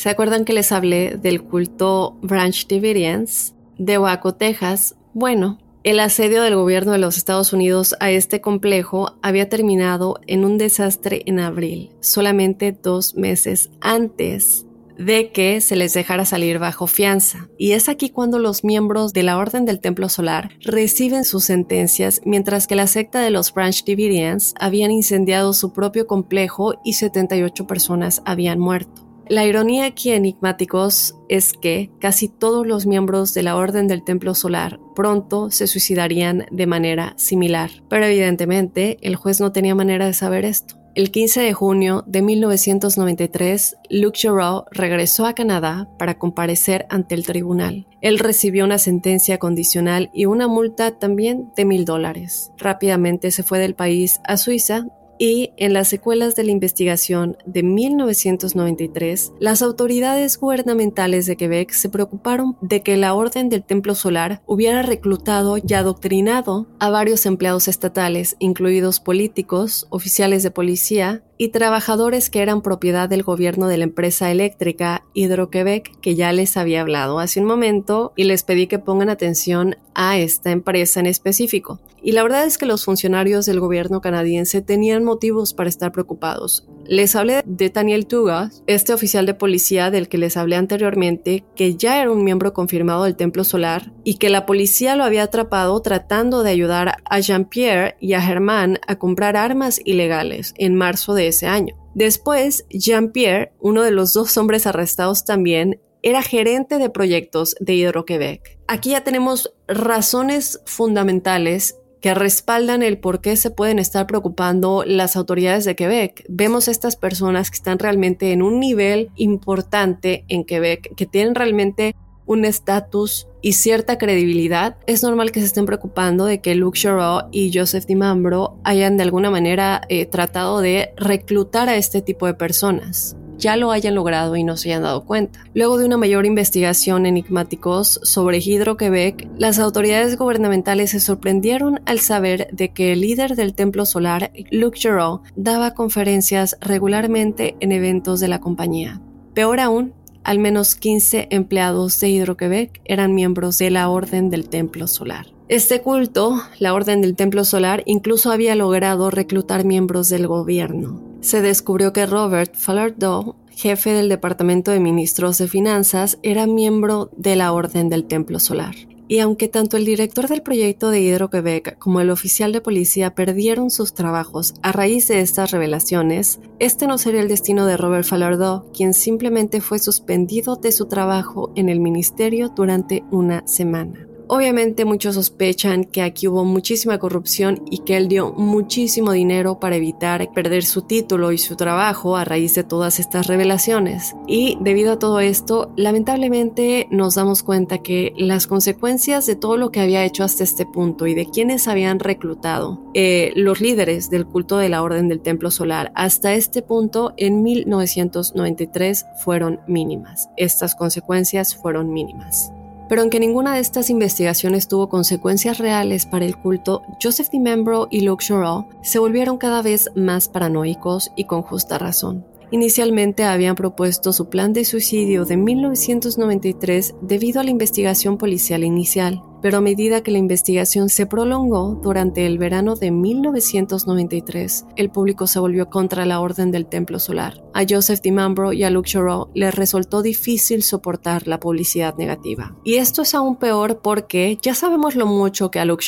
¿Se acuerdan que les hablé del culto Branch Davidians de Waco, Texas? Bueno, el asedio del gobierno de los Estados Unidos a este complejo había terminado en un desastre en abril, solamente dos meses antes de que se les dejara salir bajo fianza. Y es aquí cuando los miembros de la Orden del Templo Solar reciben sus sentencias, mientras que la secta de los Branch Davidians habían incendiado su propio complejo y 78 personas habían muerto. La ironía aquí enigmáticos es que casi todos los miembros de la Orden del Templo Solar pronto se suicidarían de manera similar, pero evidentemente el juez no tenía manera de saber esto. El 15 de junio de 1993, Luc Giroux regresó a Canadá para comparecer ante el tribunal. Él recibió una sentencia condicional y una multa también de mil dólares. Rápidamente se fue del país a Suiza y en las secuelas de la investigación de 1993, las autoridades gubernamentales de Quebec se preocuparon de que la Orden del Templo Solar hubiera reclutado y adoctrinado a varios empleados estatales, incluidos políticos, oficiales de policía y trabajadores que eran propiedad del gobierno de la empresa eléctrica Hidroquebec que ya les había hablado hace un momento y les pedí que pongan atención a esta empresa en específico. Y la verdad es que los funcionarios del gobierno canadiense tenían motivos para estar preocupados. Les hablé de Daniel Tuga, este oficial de policía del que les hablé anteriormente, que ya era un miembro confirmado del Templo Solar y que la policía lo había atrapado tratando de ayudar a Jean-Pierre y a Germain a comprar armas ilegales en marzo de ese año. Después, Jean-Pierre, uno de los dos hombres arrestados también, era gerente de proyectos de Hidro-Quebec. Aquí ya tenemos razones fundamentales que respaldan el por qué se pueden estar preocupando las autoridades de Quebec. Vemos estas personas que están realmente en un nivel importante en Quebec, que tienen realmente un estatus y cierta credibilidad, es normal que se estén preocupando de que Luke Shaw y Joseph DiMambro hayan de alguna manera eh, tratado de reclutar a este tipo de personas ya lo hayan logrado y no se hayan dado cuenta. Luego de una mayor investigación enigmáticos sobre Hydro-Quebec, las autoridades gubernamentales se sorprendieron al saber de que el líder del templo solar, Luc Giroux, daba conferencias regularmente en eventos de la compañía. Peor aún, al menos 15 empleados de Hydro-Quebec eran miembros de la Orden del Templo Solar. Este culto, la Orden del Templo Solar, incluso había logrado reclutar miembros del gobierno se descubrió que Robert Falardeau, jefe del Departamento de Ministros de Finanzas, era miembro de la Orden del Templo Solar. Y aunque tanto el director del proyecto de Hidro-Quebec como el oficial de policía perdieron sus trabajos a raíz de estas revelaciones, este no sería el destino de Robert Falardeau, quien simplemente fue suspendido de su trabajo en el ministerio durante una semana. Obviamente muchos sospechan que aquí hubo muchísima corrupción y que él dio muchísimo dinero para evitar perder su título y su trabajo a raíz de todas estas revelaciones. Y debido a todo esto, lamentablemente nos damos cuenta que las consecuencias de todo lo que había hecho hasta este punto y de quienes habían reclutado eh, los líderes del culto de la Orden del Templo Solar hasta este punto en 1993 fueron mínimas. Estas consecuencias fueron mínimas. Pero aunque ninguna de estas investigaciones tuvo consecuencias reales para el culto, Joseph DiMembro y Luke Shorrow se volvieron cada vez más paranoicos y con justa razón. Inicialmente habían propuesto su plan de suicidio de 1993 debido a la investigación policial inicial, pero a medida que la investigación se prolongó durante el verano de 1993, el público se volvió contra la Orden del Templo Solar. A Joseph DiMambro y a Luke Chorro les resultó difícil soportar la publicidad negativa. Y esto es aún peor porque ya sabemos lo mucho que a Luke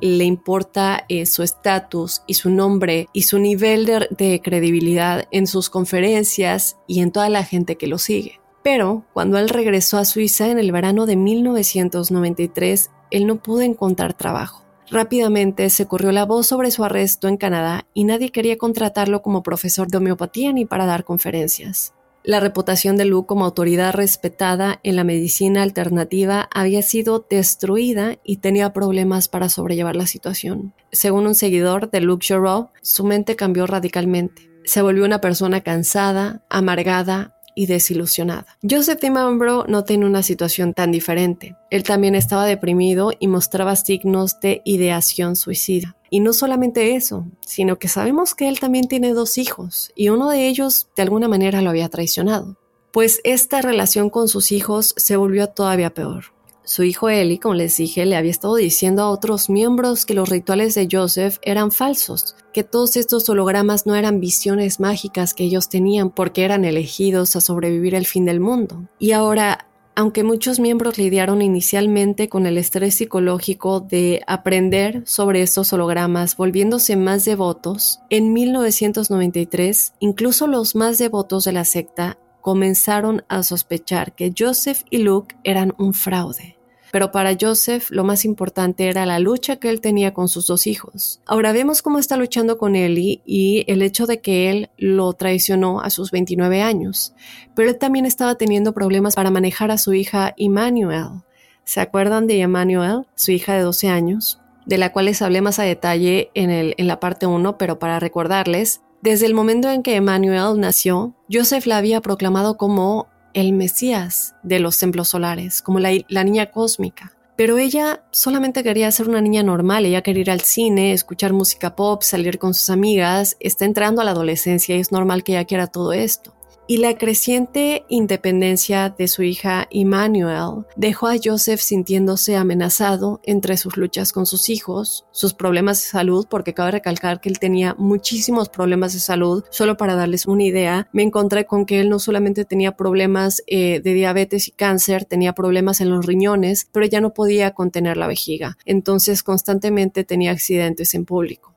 le importa eh, su estatus y su nombre y su nivel de credibilidad en sus conferencias y en toda la gente que lo sigue. Pero cuando él regresó a Suiza en el verano de 1993, él no pudo encontrar trabajo. Rápidamente se corrió la voz sobre su arresto en Canadá y nadie quería contratarlo como profesor de homeopatía ni para dar conferencias. La reputación de Luke como autoridad respetada en la medicina alternativa había sido destruida y tenía problemas para sobrellevar la situación. Según un seguidor de Luke Giroux, su mente cambió radicalmente. Se volvió una persona cansada, amargada, y desilusionada. Joseph DiMambro no tiene una situación tan diferente. Él también estaba deprimido y mostraba signos de ideación suicida. Y no solamente eso, sino que sabemos que él también tiene dos hijos y uno de ellos de alguna manera lo había traicionado. Pues esta relación con sus hijos se volvió todavía peor. Su hijo Eli, como les dije, le había estado diciendo a otros miembros que los rituales de Joseph eran falsos, que todos estos hologramas no eran visiones mágicas que ellos tenían porque eran elegidos a sobrevivir el fin del mundo. Y ahora, aunque muchos miembros lidiaron inicialmente con el estrés psicológico de aprender sobre estos hologramas, volviéndose más devotos, en 1993, incluso los más devotos de la secta comenzaron a sospechar que Joseph y Luke eran un fraude. Pero para Joseph lo más importante era la lucha que él tenía con sus dos hijos. Ahora vemos cómo está luchando con Ellie y el hecho de que él lo traicionó a sus 29 años. Pero él también estaba teniendo problemas para manejar a su hija Emmanuel. ¿Se acuerdan de Emmanuel, su hija de 12 años? de la cual les hablé más a detalle en, en la parte 1, pero para recordarles, desde el momento en que Emmanuel nació, Joseph la había proclamado como el Mesías de los templos solares, como la, niña cósmica. Pero ella solamente quería ser una niña normal, ella quería ir al cine, escuchar música pop, salir con sus amigas, está entrando a la adolescencia y es normal que ella quiera todo esto y la creciente independencia de su hija Emmanuel dejó a Joseph sintiéndose amenazado entre sus luchas con sus hijos, sus problemas de salud, porque cabe recalcar que él tenía muchísimos problemas de salud. Solo para darles una idea, me encontré con que él no solamente tenía problemas eh, de diabetes y cáncer, tenía problemas en los riñones, pero ya no podía contener la vejiga. Entonces constantemente tenía accidentes en público.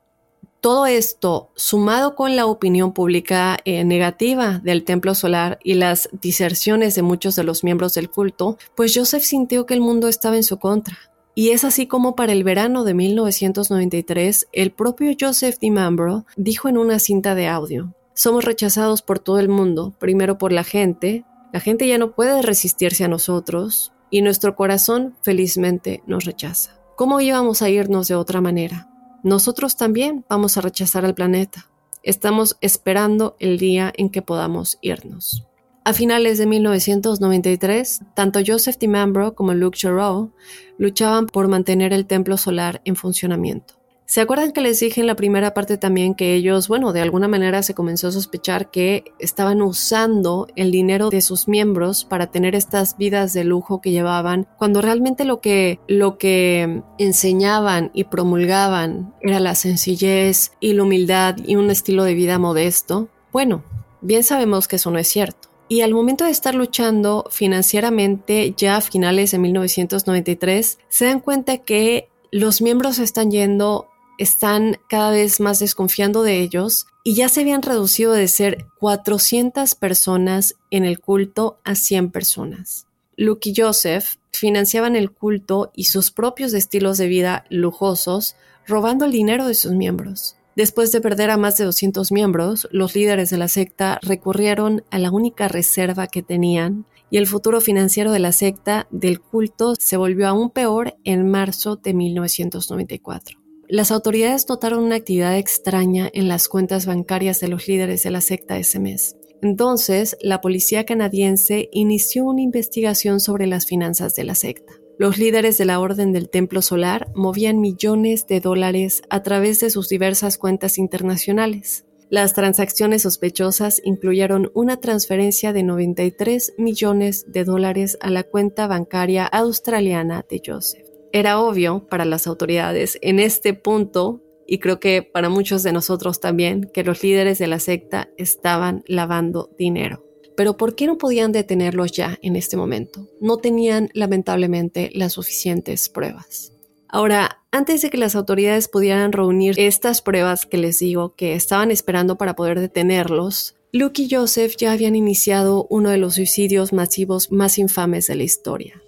Todo esto, sumado con la opinión pública eh, negativa del templo solar y las diserciones de muchos de los miembros del culto, pues Joseph sintió que el mundo estaba en su contra. Y es así como para el verano de 1993, el propio Joseph DiMambro dijo en una cinta de audio, somos rechazados por todo el mundo, primero por la gente, la gente ya no puede resistirse a nosotros y nuestro corazón felizmente nos rechaza. ¿Cómo íbamos a irnos de otra manera? Nosotros también vamos a rechazar al planeta. Estamos esperando el día en que podamos irnos. A finales de 1993, tanto Joseph DiMambro como Luke Jarreau luchaban por mantener el templo solar en funcionamiento. ¿Se acuerdan que les dije en la primera parte también que ellos, bueno, de alguna manera se comenzó a sospechar que estaban usando el dinero de sus miembros para tener estas vidas de lujo que llevaban, cuando realmente lo que, lo que enseñaban y promulgaban era la sencillez y la humildad y un estilo de vida modesto? Bueno, bien sabemos que eso no es cierto. Y al momento de estar luchando financieramente ya a finales de 1993, se dan cuenta que los miembros están yendo están cada vez más desconfiando de ellos y ya se habían reducido de ser 400 personas en el culto a 100 personas. Luke y Joseph financiaban el culto y sus propios estilos de vida lujosos, robando el dinero de sus miembros. Después de perder a más de 200 miembros, los líderes de la secta recurrieron a la única reserva que tenían y el futuro financiero de la secta del culto se volvió aún peor en marzo de 1994 las autoridades notaron una actividad extraña en las cuentas bancarias de los líderes de la secta ese mes. Entonces, la policía canadiense inició una investigación sobre las finanzas de la secta. Los líderes de la Orden del Templo Solar movían millones de dólares a través de sus diversas cuentas internacionales. Las transacciones sospechosas incluyeron una transferencia de 93 millones de dólares a la cuenta bancaria australiana de Joseph. Era obvio para las autoridades en este punto, y creo que para muchos de nosotros también, que los líderes de la secta estaban lavando dinero. Pero ¿por qué no podían detenerlos ya en este momento? No tenían lamentablemente las suficientes pruebas. Ahora, antes de que las autoridades pudieran reunir estas pruebas que les digo que estaban esperando para poder detenerlos, Luke y Joseph ya habían iniciado uno de los suicidios masivos más infames de la historia.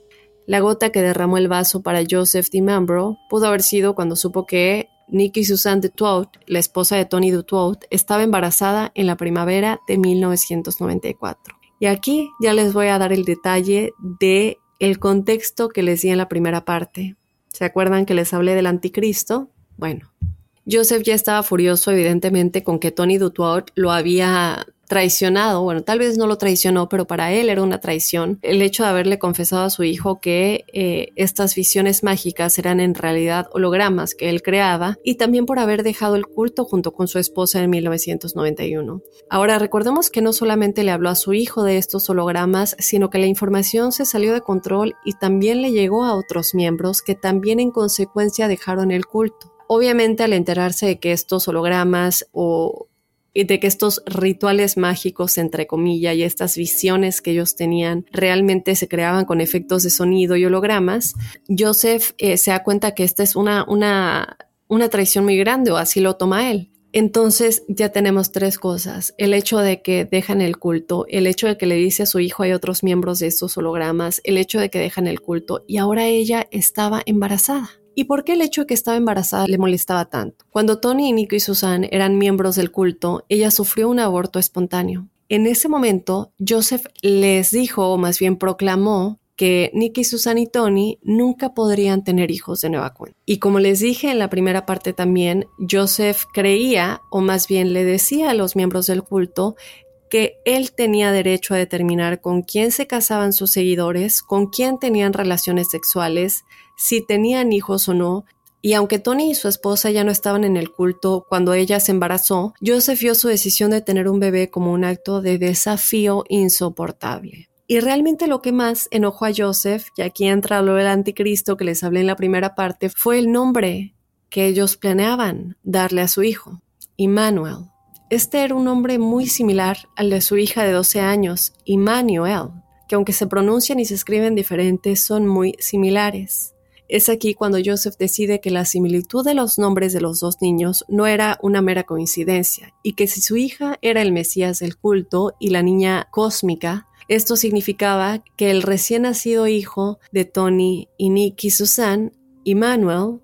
La gota que derramó el vaso para Joseph DiMambro pudo haber sido cuando supo que Nikki Suzanne Dutoit, la esposa de Tony Dutoit, estaba embarazada en la primavera de 1994. Y aquí ya les voy a dar el detalle de el contexto que les di en la primera parte. ¿Se acuerdan que les hablé del anticristo? Bueno, Joseph ya estaba furioso evidentemente con que Tony Dutoit lo había traicionado, bueno, tal vez no lo traicionó, pero para él era una traición el hecho de haberle confesado a su hijo que eh, estas visiones mágicas eran en realidad hologramas que él creaba y también por haber dejado el culto junto con su esposa en 1991. Ahora recordemos que no solamente le habló a su hijo de estos hologramas, sino que la información se salió de control y también le llegó a otros miembros que también en consecuencia dejaron el culto. Obviamente al enterarse de que estos hologramas o de que estos rituales mágicos, entre comillas, y estas visiones que ellos tenían realmente se creaban con efectos de sonido y hologramas, Joseph eh, se da cuenta que esta es una, una, una traición muy grande, o así lo toma él. Entonces ya tenemos tres cosas. El hecho de que dejan el culto, el hecho de que le dice a su hijo hay otros miembros de estos hologramas, el hecho de que dejan el culto y ahora ella estaba embarazada. ¿Y por qué el hecho de que estaba embarazada le molestaba tanto? Cuando Tony, Nico y Susan eran miembros del culto, ella sufrió un aborto espontáneo. En ese momento, Joseph les dijo, o más bien proclamó, que Nicky, Susan y Tony nunca podrían tener hijos de nueva cuenta. Y como les dije en la primera parte también, Joseph creía, o más bien le decía a los miembros del culto, que él tenía derecho a determinar con quién se casaban sus seguidores, con quién tenían relaciones sexuales, si tenían hijos o no, y aunque Tony y su esposa ya no estaban en el culto cuando ella se embarazó, Joseph vio su decisión de tener un bebé como un acto de desafío insoportable. Y realmente lo que más enojó a Joseph, y aquí entra lo del anticristo que les hablé en la primera parte, fue el nombre que ellos planeaban darle a su hijo, Emmanuel. Este era un nombre muy similar al de su hija de 12 años, Emmanuel, que aunque se pronuncian y se escriben diferentes, son muy similares. Es aquí cuando Joseph decide que la similitud de los nombres de los dos niños no era una mera coincidencia y que si su hija era el Mesías del culto y la niña cósmica, esto significaba que el recién nacido hijo de Tony y Nicky Susan Emmanuel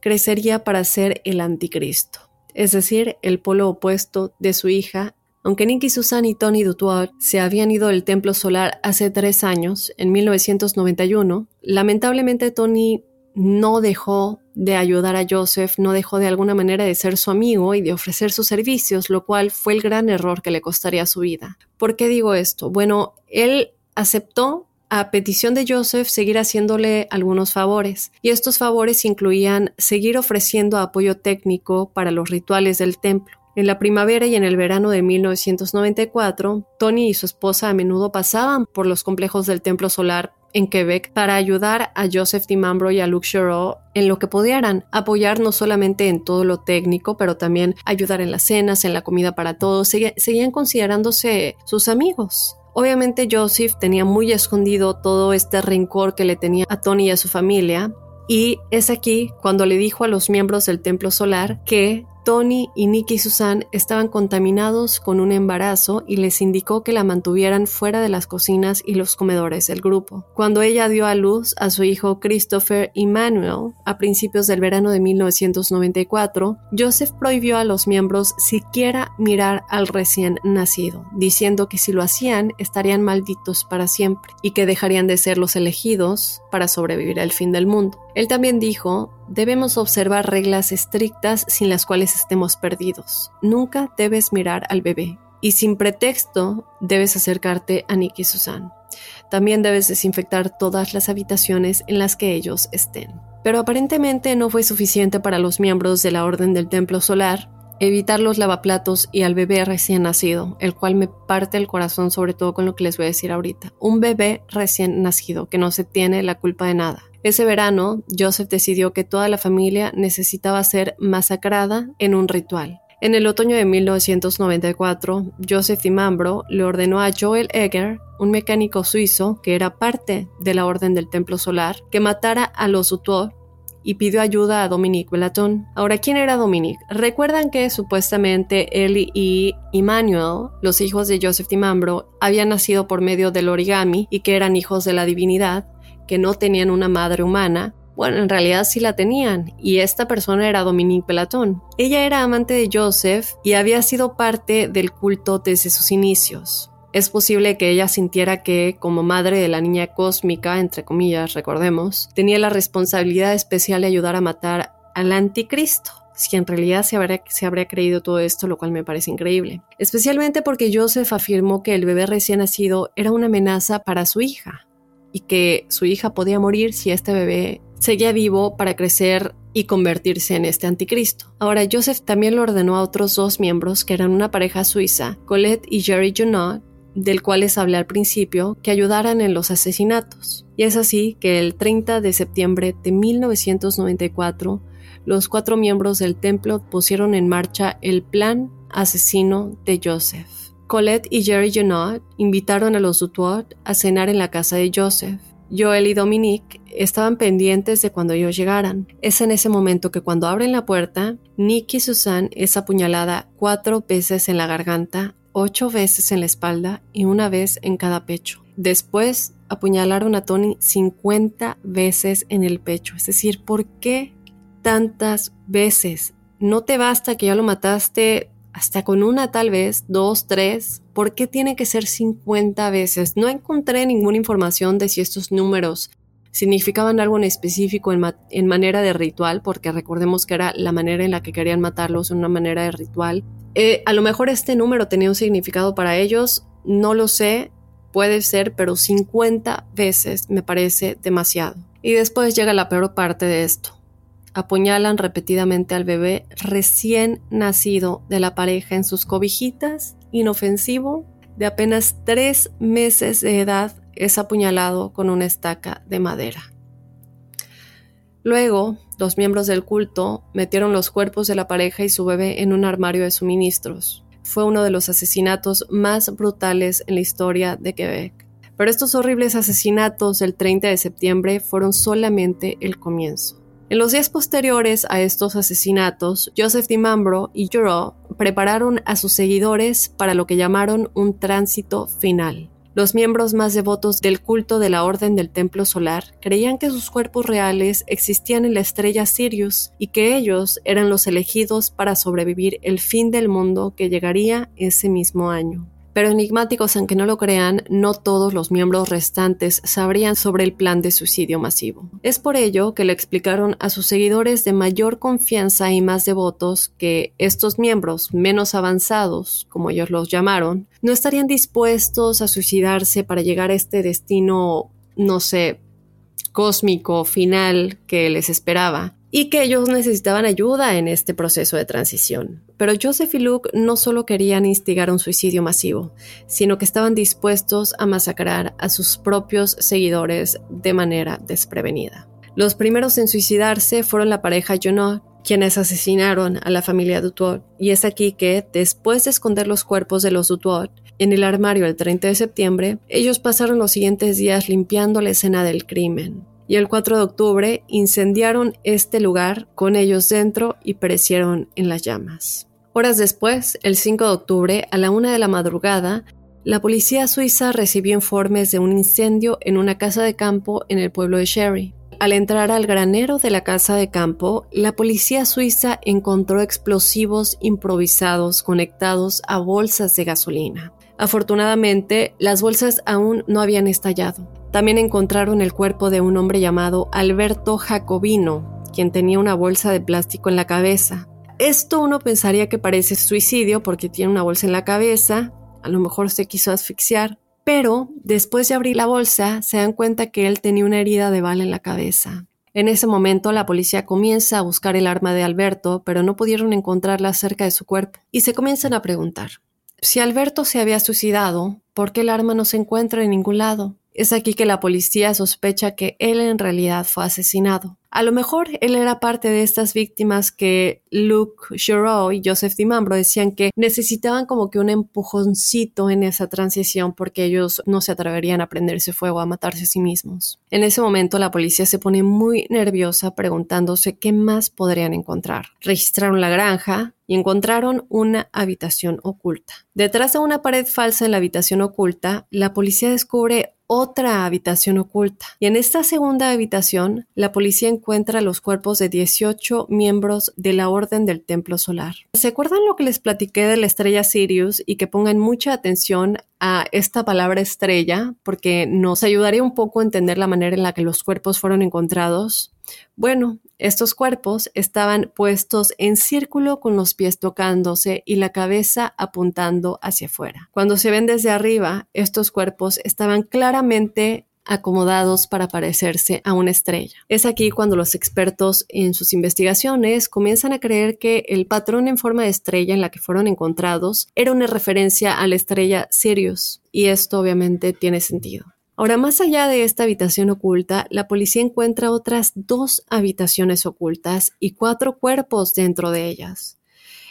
crecería para ser el anticristo, es decir, el polo opuesto de su hija. Aunque Nicky Susan y Tony Dutoit se habían ido del templo solar hace tres años, en 1991, lamentablemente Tony no dejó de ayudar a Joseph, no dejó de alguna manera de ser su amigo y de ofrecer sus servicios, lo cual fue el gran error que le costaría su vida. ¿Por qué digo esto? Bueno, él aceptó a petición de Joseph seguir haciéndole algunos favores, y estos favores incluían seguir ofreciendo apoyo técnico para los rituales del templo. En la primavera y en el verano de 1994, Tony y su esposa a menudo pasaban por los complejos del templo solar en Quebec para ayudar a Joseph DiMambro y a Luke Chereau en lo que pudieran, apoyar no solamente en todo lo técnico, pero también ayudar en las cenas, en la comida para todos, seguían considerándose sus amigos. Obviamente Joseph tenía muy escondido todo este rencor que le tenía a Tony y a su familia, y es aquí cuando le dijo a los miembros del Templo Solar que Tony y Nicky Susan estaban contaminados con un embarazo y les indicó que la mantuvieran fuera de las cocinas y los comedores del grupo. Cuando ella dio a luz a su hijo Christopher Emmanuel a principios del verano de 1994, Joseph prohibió a los miembros siquiera mirar al recién nacido, diciendo que si lo hacían estarían malditos para siempre y que dejarían de ser los elegidos para sobrevivir al fin del mundo. Él también dijo, debemos observar reglas estrictas sin las cuales estemos perdidos. Nunca debes mirar al bebé y sin pretexto debes acercarte a Nick y Susan. También debes desinfectar todas las habitaciones en las que ellos estén. Pero aparentemente no fue suficiente para los miembros de la Orden del Templo Solar evitar los lavaplatos y al bebé recién nacido, el cual me parte el corazón sobre todo con lo que les voy a decir ahorita. Un bebé recién nacido que no se tiene la culpa de nada. Ese verano, Joseph decidió que toda la familia necesitaba ser masacrada en un ritual. En el otoño de 1994, Joseph Dimambro le ordenó a Joel Egger, un mecánico suizo que era parte de la Orden del Templo Solar, que matara a los Utuor y pidió ayuda a Dominique Belaton. Ahora, ¿quién era Dominique? Recuerdan que supuestamente él y Emmanuel, los hijos de Joseph Dimambro, habían nacido por medio del origami y que eran hijos de la divinidad, que no tenían una madre humana, bueno, en realidad sí la tenían, y esta persona era Dominique Pelatón. Ella era amante de Joseph y había sido parte del culto desde sus inicios. Es posible que ella sintiera que, como madre de la niña cósmica, entre comillas, recordemos, tenía la responsabilidad especial de ayudar a matar al anticristo, si en realidad se habría, creído todo esto, lo cual me parece increíble. Especialmente porque Joseph afirmó que el bebé recién nacido era una amenaza para su hija y que su hija podía morir si este bebé seguía vivo para crecer y convertirse en este anticristo. Ahora, Joseph también lo ordenó a otros dos miembros que eran una pareja suiza, Colette y Jerry Junot, del cual les hablé al principio, que ayudaran en los asesinatos. Y es así que el 30 de septiembre de 1994, los cuatro miembros del templo pusieron en marcha el plan asesino de Joseph. Colette y Jerry Junot invitaron a los Dutoit a cenar en la casa de Joseph. Joel y Dominique estaban pendientes de cuando ellos llegaran. Es en ese momento que cuando abren la puerta, Nick y Susan es apuñalada cuatro veces en la garganta, ocho veces en la espalda y una vez en cada pecho. Después apuñalaron a Tony 50 veces en el pecho. Es decir, ¿por qué tantas veces? No te basta que ya lo mataste hasta con una tal vez, dos, tres, ¿por qué tiene que ser 50 veces? No encontré ninguna información de si estos números significaban algo en específico en, manera de ritual, porque recordemos que era la manera en la que querían matarlos, una manera de ritual. Eh, a lo mejor este número tenía un significado para ellos, no lo sé, puede ser, pero 50 veces me parece demasiado. Y después llega la peor parte de esto apuñalan repetidamente al bebé recién nacido de la pareja en sus cobijitas, inofensivo, de apenas tres meses de edad, es apuñalado con una estaca de madera. Luego, los miembros del culto metieron los cuerpos de la pareja y su bebé en un armario de suministros. Fue uno de los asesinatos más brutales en la historia de Quebec. Pero estos horribles asesinatos del 30 de septiembre fueron solamente el comienzo. En los días posteriores a estos asesinatos, Joseph DiMambro y Giroux prepararon a sus seguidores para lo que llamaron un tránsito final. Los miembros más devotos del culto de la Orden del Templo Solar creían que sus cuerpos reales existían en la estrella Sirius y que ellos eran los elegidos para sobrevivir el fin del mundo que llegaría ese mismo año pero enigmáticos aunque no lo crean, no todos los miembros restantes sabrían sobre el plan de suicidio masivo. Es por ello que le explicaron a sus seguidores de mayor confianza y más devotos que estos miembros menos avanzados, como ellos los llamaron, no estarían dispuestos a suicidarse para llegar a este destino, no sé, cósmico final que les esperaba, y que ellos necesitaban ayuda en este proceso de transición. Pero Joseph y Luke no solo querían instigar un suicidio masivo, sino que estaban dispuestos a masacrar a sus propios seguidores de manera desprevenida. Los primeros en suicidarse fueron la pareja Jonah, quienes asesinaron a la familia Dutoit, y es aquí que, después de esconder los cuerpos de los Dutoit en el armario el 30 de septiembre, ellos pasaron los siguientes días limpiando la escena del crimen y el 4 de octubre incendiaron este lugar con ellos dentro y perecieron en las llamas. Horas después, el 5 de octubre, a la una de la madrugada, la policía suiza recibió informes de un incendio en una casa de campo en el pueblo de Sherry. Al entrar al granero de la casa de campo, la policía suiza encontró explosivos improvisados conectados a bolsas de gasolina. Afortunadamente, las bolsas aún no habían estallado. También encontraron el cuerpo de un hombre llamado Alberto Jacobino, quien tenía una bolsa de plástico en la cabeza. Esto uno pensaría que parece suicidio porque tiene una bolsa en la cabeza, a lo mejor se quiso asfixiar, pero después de abrir la bolsa se dan cuenta que él tenía una herida de bala en la cabeza. En ese momento la policía comienza a buscar el arma de Alberto, pero no pudieron encontrarla cerca de su cuerpo, y se comienzan a preguntar, si Alberto se había suicidado, ¿por qué el arma no se encuentra en ningún lado? Es aquí que la policía sospecha que él en realidad fue asesinado. A lo mejor él era parte de estas víctimas que Luke Giroux y Joseph DiMambro decían que necesitaban como que un empujoncito en esa transición porque ellos no se atreverían a prenderse fuego a matarse a sí mismos. En ese momento la policía se pone muy nerviosa preguntándose qué más podrían encontrar. Registraron la granja, y encontraron una habitación oculta. Detrás de una pared falsa en la habitación oculta, la policía descubre otra habitación oculta. Y en esta segunda habitación, la policía encuentra los cuerpos de 18 miembros de la Orden del Templo Solar. ¿Se acuerdan lo que les platiqué de la estrella Sirius y que pongan mucha atención a esta palabra estrella porque nos ayudaría un poco a entender la manera en la que los cuerpos fueron encontrados? Bueno, estos cuerpos estaban puestos en círculo con los pies tocándose y la cabeza apuntando hacia afuera. Cuando se ven desde arriba, estos cuerpos estaban claramente acomodados para parecerse a una estrella. Es aquí cuando los expertos en sus investigaciones comienzan a creer que el patrón en forma de estrella en la que fueron encontrados era una referencia a la estrella Sirius, y esto obviamente tiene sentido. Ahora, más allá de esta habitación oculta, la policía encuentra otras dos habitaciones ocultas y cuatro cuerpos dentro de ellas.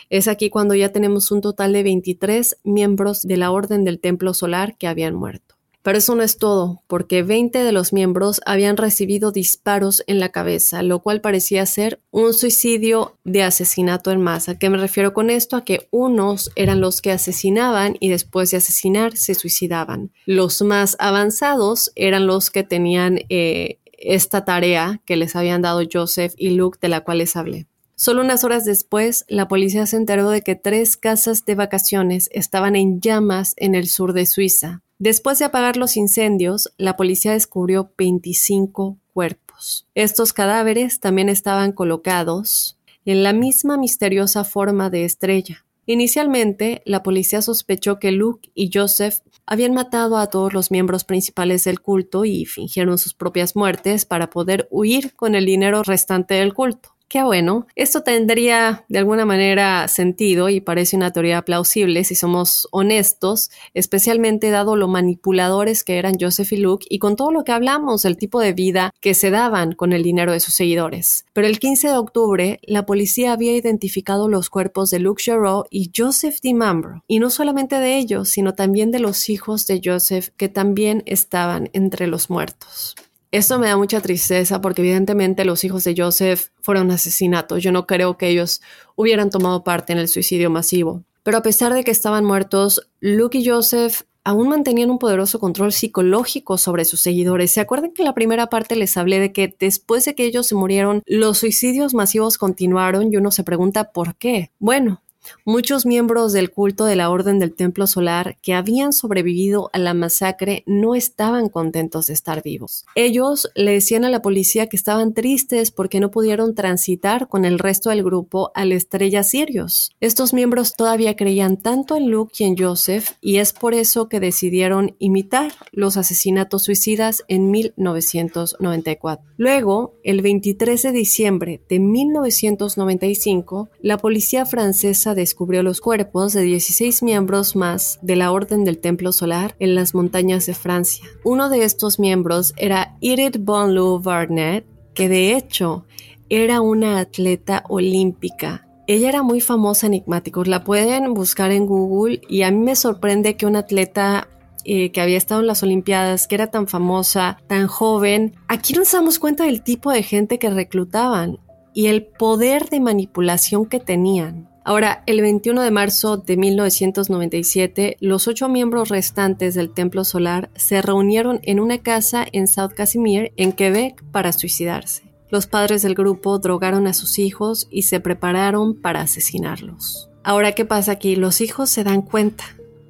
Es aquí cuando ya tenemos un total de 23 miembros de la Orden del Templo Solar que habían muerto. Pero eso no es todo, porque 20 de los miembros habían recibido disparos en la cabeza, lo cual parecía ser un suicidio de asesinato en masa. ¿A qué me refiero con esto? A que unos eran los que asesinaban y después de asesinar se suicidaban. Los más avanzados eran los que tenían eh, esta tarea que les habían dado Joseph y Luke, de la cual les hablé. Solo unas horas después, la policía se enteró de que tres casas de vacaciones estaban en llamas en el sur de Suiza. Después de apagar los incendios, la policía descubrió 25 cuerpos. Estos cadáveres también estaban colocados en la misma misteriosa forma de estrella. Inicialmente, la policía sospechó que Luke y Joseph habían matado a todos los miembros principales del culto y fingieron sus propias muertes para poder huir con el dinero restante del culto. Qué bueno. Esto tendría de alguna manera sentido y parece una teoría plausible si somos honestos, especialmente dado lo manipuladores que eran Joseph y Luke y con todo lo que hablamos del tipo de vida que se daban con el dinero de sus seguidores. Pero el 15 de octubre, la policía había identificado los cuerpos de Luke Jarreau y Joseph DiMambro, y no solamente de ellos, sino también de los hijos de Joseph que también estaban entre los muertos. Esto me da mucha tristeza porque evidentemente los hijos de Joseph fueron asesinatos. Yo no creo que ellos hubieran tomado parte en el suicidio masivo. Pero a pesar de que estaban muertos, Luke y Joseph aún mantenían un poderoso control psicológico sobre sus seguidores. ¿Se acuerdan que en la primera parte les hablé de que después de que ellos se murieron, los suicidios masivos continuaron y uno se pregunta por qué? Bueno, Muchos miembros del culto de la Orden del Templo Solar que habían sobrevivido a la masacre no estaban contentos de estar vivos. Ellos le decían a la policía que estaban tristes porque no pudieron transitar con el resto del grupo a la estrella Sirius. Estos miembros todavía creían tanto en Luke y en Joseph y es por eso que decidieron imitar los asesinatos suicidas en 1994. Luego, el 23 de diciembre de 1995, la policía francesa descubrió los cuerpos de 16 miembros más de la Orden del Templo Solar en las montañas de Francia. Uno de estos miembros era Edith Bonlou Barnett, que de hecho era una atleta olímpica. Ella era muy famosa enigmáticos, la pueden buscar en Google y a mí me sorprende que una atleta eh, que había estado en las Olimpiadas, que era tan famosa, tan joven, aquí nos damos cuenta del tipo de gente que reclutaban y el poder de manipulación que tenían. Ahora, el 21 de marzo de 1997, los ocho miembros restantes del Templo Solar se reunieron en una casa en South Casimir, en Quebec, para suicidarse. Los padres del grupo drogaron a sus hijos y se prepararon para asesinarlos. Ahora, ¿qué pasa aquí? Los hijos se dan cuenta.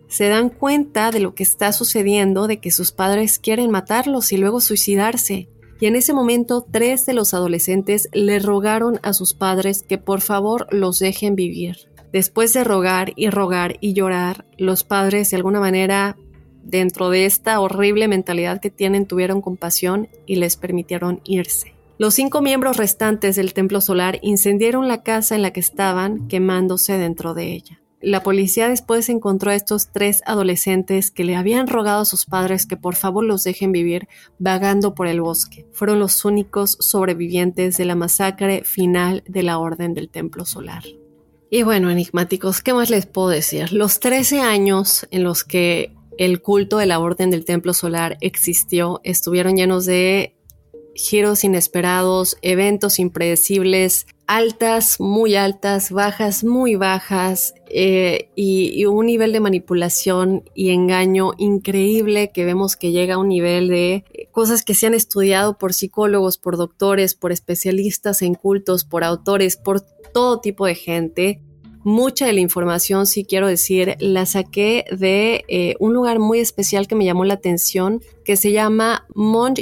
Se dan cuenta de lo que está sucediendo, de que sus padres quieren matarlos y luego suicidarse y en ese momento tres de los adolescentes le rogaron a sus padres que por favor los dejen vivir. Después de rogar y rogar y llorar, los padres de alguna manera, dentro de esta horrible mentalidad que tienen, tuvieron compasión y les permitieron irse. Los cinco miembros restantes del templo solar incendiaron la casa en la que estaban, quemándose dentro de ella. La policía después encontró a estos tres adolescentes que le habían rogado a sus padres que por favor los dejen vivir vagando por el bosque. Fueron los únicos sobrevivientes de la masacre final de la Orden del Templo Solar. Y bueno, enigmáticos, ¿qué más les puedo decir? Los 13 años en los que el culto de la Orden del Templo Solar existió estuvieron llenos de giros inesperados, eventos impredecibles, altas, muy altas, bajas, muy bajas, eh, y, un nivel de manipulación y engaño increíble que vemos que llega a un nivel de cosas que se han estudiado por psicólogos, por doctores, por especialistas en cultos, por autores, por todo tipo de gente. Mucha de la información, si quiero decir, la saqué de eh, un lugar muy especial que me llamó la atención, que se llama monjoes.com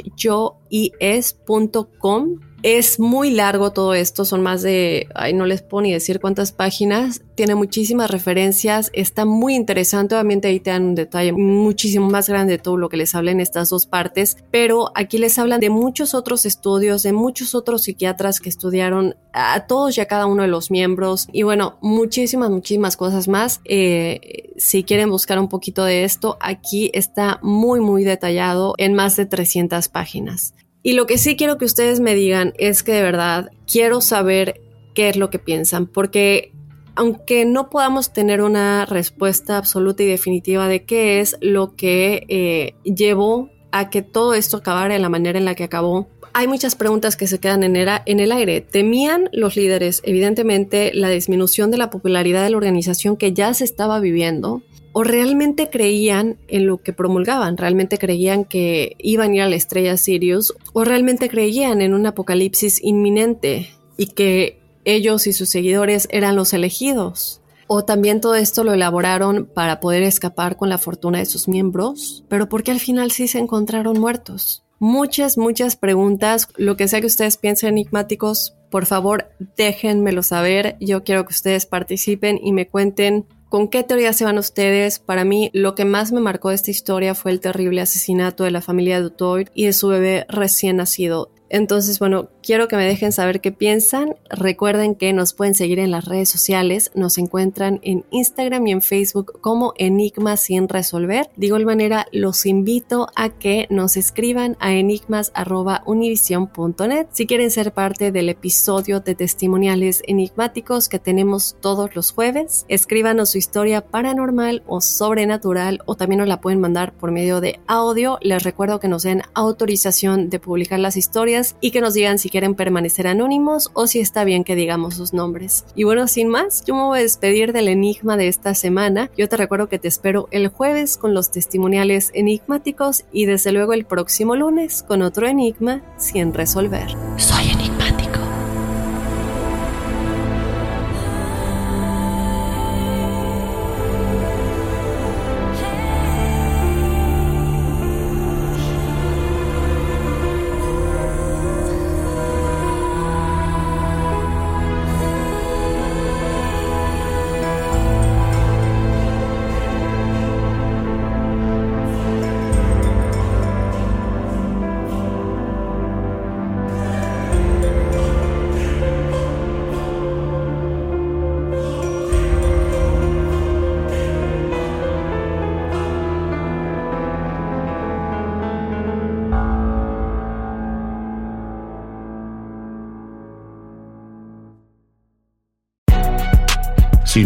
es muy largo todo esto, son más de, ay, no les puedo ni decir cuántas páginas, tiene muchísimas referencias, está muy interesante, obviamente ahí te dan un detalle muchísimo más grande de todo lo que les habla en estas dos partes, pero aquí les hablan de muchos otros estudios, de muchos otros psiquiatras que estudiaron a todos y a cada uno de los miembros y bueno, muchísimas, muchísimas cosas más. Eh, si quieren buscar un poquito de esto, aquí está muy, muy detallado en más de 300 páginas. Y lo que sí quiero que ustedes me digan es que de verdad quiero saber qué es lo que piensan, porque aunque no podamos tener una respuesta absoluta y definitiva de qué es lo que eh, llevó a que todo esto acabara de la manera en la que acabó, hay muchas preguntas que se quedan en, en el aire. ¿Temían los líderes, evidentemente, la disminución de la popularidad de la organización que ya se estaba viviendo? O realmente creían en lo que promulgaban, realmente creían que iban a ir a la estrella Sirius, o realmente creían en un apocalipsis inminente y que ellos y sus seguidores eran los elegidos. O también todo esto lo elaboraron para poder escapar con la fortuna de sus miembros, pero porque al final sí se encontraron muertos. Muchas, muchas preguntas. Lo que sea que ustedes piensen enigmáticos, por favor déjenmelo saber. Yo quiero que ustedes participen y me cuenten ¿Con qué teoría se van ustedes? Para mí, lo que más me marcó de esta historia fue el terrible asesinato de la familia Dutoit y de su bebé recién nacido. Entonces, bueno, quiero que me dejen saber qué piensan. Recuerden que nos pueden seguir en las redes sociales. Nos encuentran en Instagram y en Facebook como Enigmas sin resolver. De igual manera, los invito a que nos escriban a enigmas.univision.net si quieren ser parte del episodio de testimoniales enigmáticos que tenemos todos los jueves. Escríbanos su historia paranormal o sobrenatural o también nos la pueden mandar por medio de audio. Les recuerdo que nos den autorización de publicar las historias y que nos digan si quieren permanecer anónimos o si está bien que digamos sus nombres. Y bueno, sin más, yo me voy a despedir del enigma de esta semana. Yo te recuerdo que te espero el jueves con los testimoniales enigmáticos y desde luego el próximo lunes con otro enigma sin resolver. Soy enigmático.